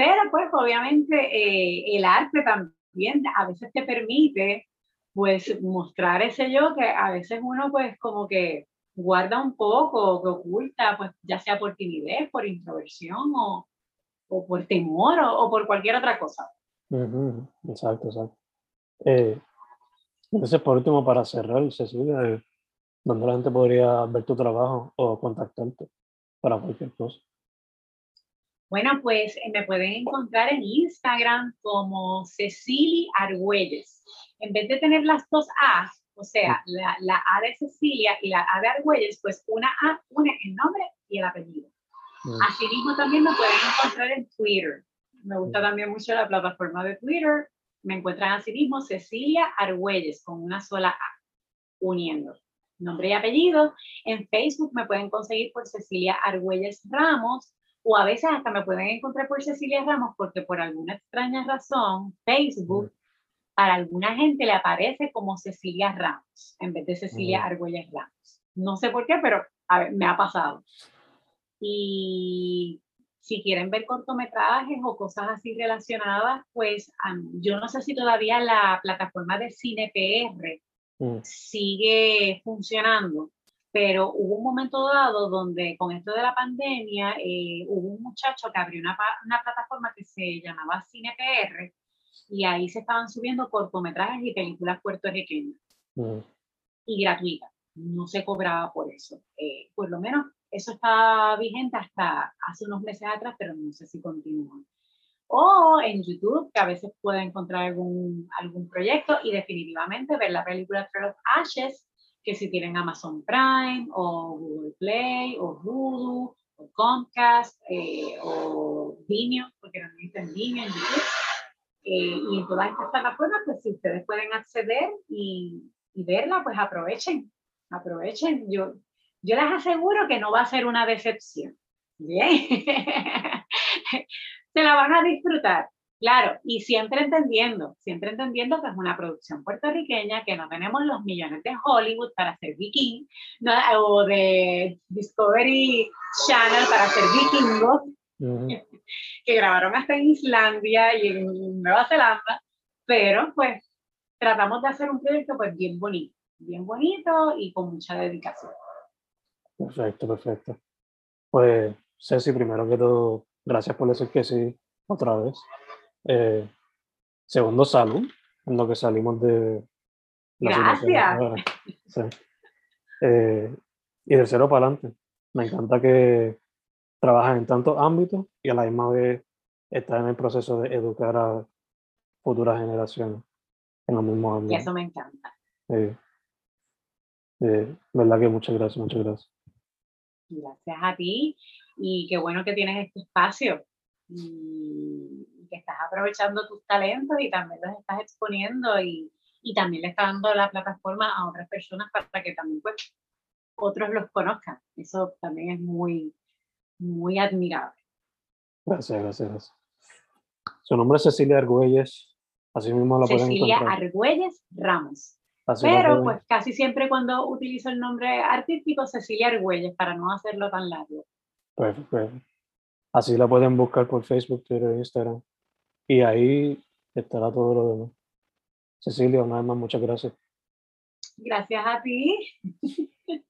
Pero pues obviamente eh, el arte también a veces te permite pues mostrar ese yo que a veces uno pues como que guarda un poco, que oculta, pues ya sea por timidez, por introversión o, o por temor o, por cualquier otra cosa. Exacto, exacto. Eh, entonces, por último, para cerrar, Cecilia, eh, ¿dónde la gente podría ver tu trabajo o contactarte para cualquier cosa? Bueno, pues eh, me pueden encontrar en Instagram como Cecilia Argüelles. En vez de tener las dos A, o sea, la, la, A de Cecilia y la A de Argüelles, pues una A une el nombre y el apellido. Mm. Asimismo, también me pueden encontrar en Twitter. Me gusta mm. también mucho la plataforma de Twitter. Me encuentran así mismo Cecilia Argüelles con una sola A, uniendo nombre y apellido. En Facebook me pueden conseguir por Cecilia Argüelles Ramos o a veces hasta me pueden encontrar por Cecilia Ramos porque por alguna extraña razón Facebook para alguna gente le aparece como Cecilia Ramos en vez de Cecilia Argüelles Ramos. No sé por qué, pero a ver, me ha pasado. Y si quieren ver cortometrajes o cosas así relacionadas, pues yo no sé si todavía la plataforma de CinePR mm. sigue funcionando, pero hubo un momento dado donde con esto de la pandemia eh, hubo un muchacho que abrió una, una, plataforma que se llamaba CinePR y ahí se estaban subiendo cortometrajes y películas puertorriqueñas mm. y gratuitas. No se cobraba por eso. Eh, por lo menos eso está vigente hasta hace unos meses atrás, pero no sé si continúa. O en YouTube, que a veces puede encontrar algún, algún proyecto y definitivamente ver la película Trail of Ashes, que si tienen Amazon Prime o Google Play o Voodoo o Comcast eh, o Vimeo, porque también está en Vimeo en YouTube. Eh, y en todas estas plataformas, pues si ustedes pueden acceder y, y verla, pues aprovechen, aprovechen. Yo, yo les aseguro que no va a ser una decepción. Bien. Se la van a disfrutar. Claro, y siempre entendiendo, siempre entendiendo que es una producción puertorriqueña, que no tenemos los millones de Hollywood para hacer viking, o de Discovery Channel para hacer vikingos, que grabaron hasta en Islandia y en Nueva Zelanda, pero pues tratamos de hacer un proyecto pues bien bonito, bien bonito y con mucha dedicación. Perfecto, perfecto. Pues, Ceci, primero que todo, gracias por decir que sí otra vez. Eh, segundo, salud, en lo que salimos de la Gracias. Sí. Eh, y tercero, para adelante. Me encanta que trabajas en tantos ámbitos y a la misma vez estás en el proceso de educar a futuras generaciones en los mismos ámbitos. Y eso me encanta. Eh, verdad que muchas gracias, muchas gracias. Gracias a ti y qué bueno que tienes este espacio y que estás aprovechando tus talentos y también los estás exponiendo y, y también le estás dando la plataforma a otras personas para que también pues, otros los conozcan. Eso también es muy, muy admirable. Gracias, gracias, gracias. Su nombre es Cecilia Argüelles, así mismo la pueden encontrar. Cecilia Argüelles Ramos. Pero pues casi siempre cuando utilizo el nombre artístico Cecilia Argüelles para no hacerlo tan largo. Perfecto. Así la pueden buscar por Facebook, Twitter, Instagram. Y ahí estará todo lo demás. Cecilia, una vez más, muchas gracias. Gracias a ti.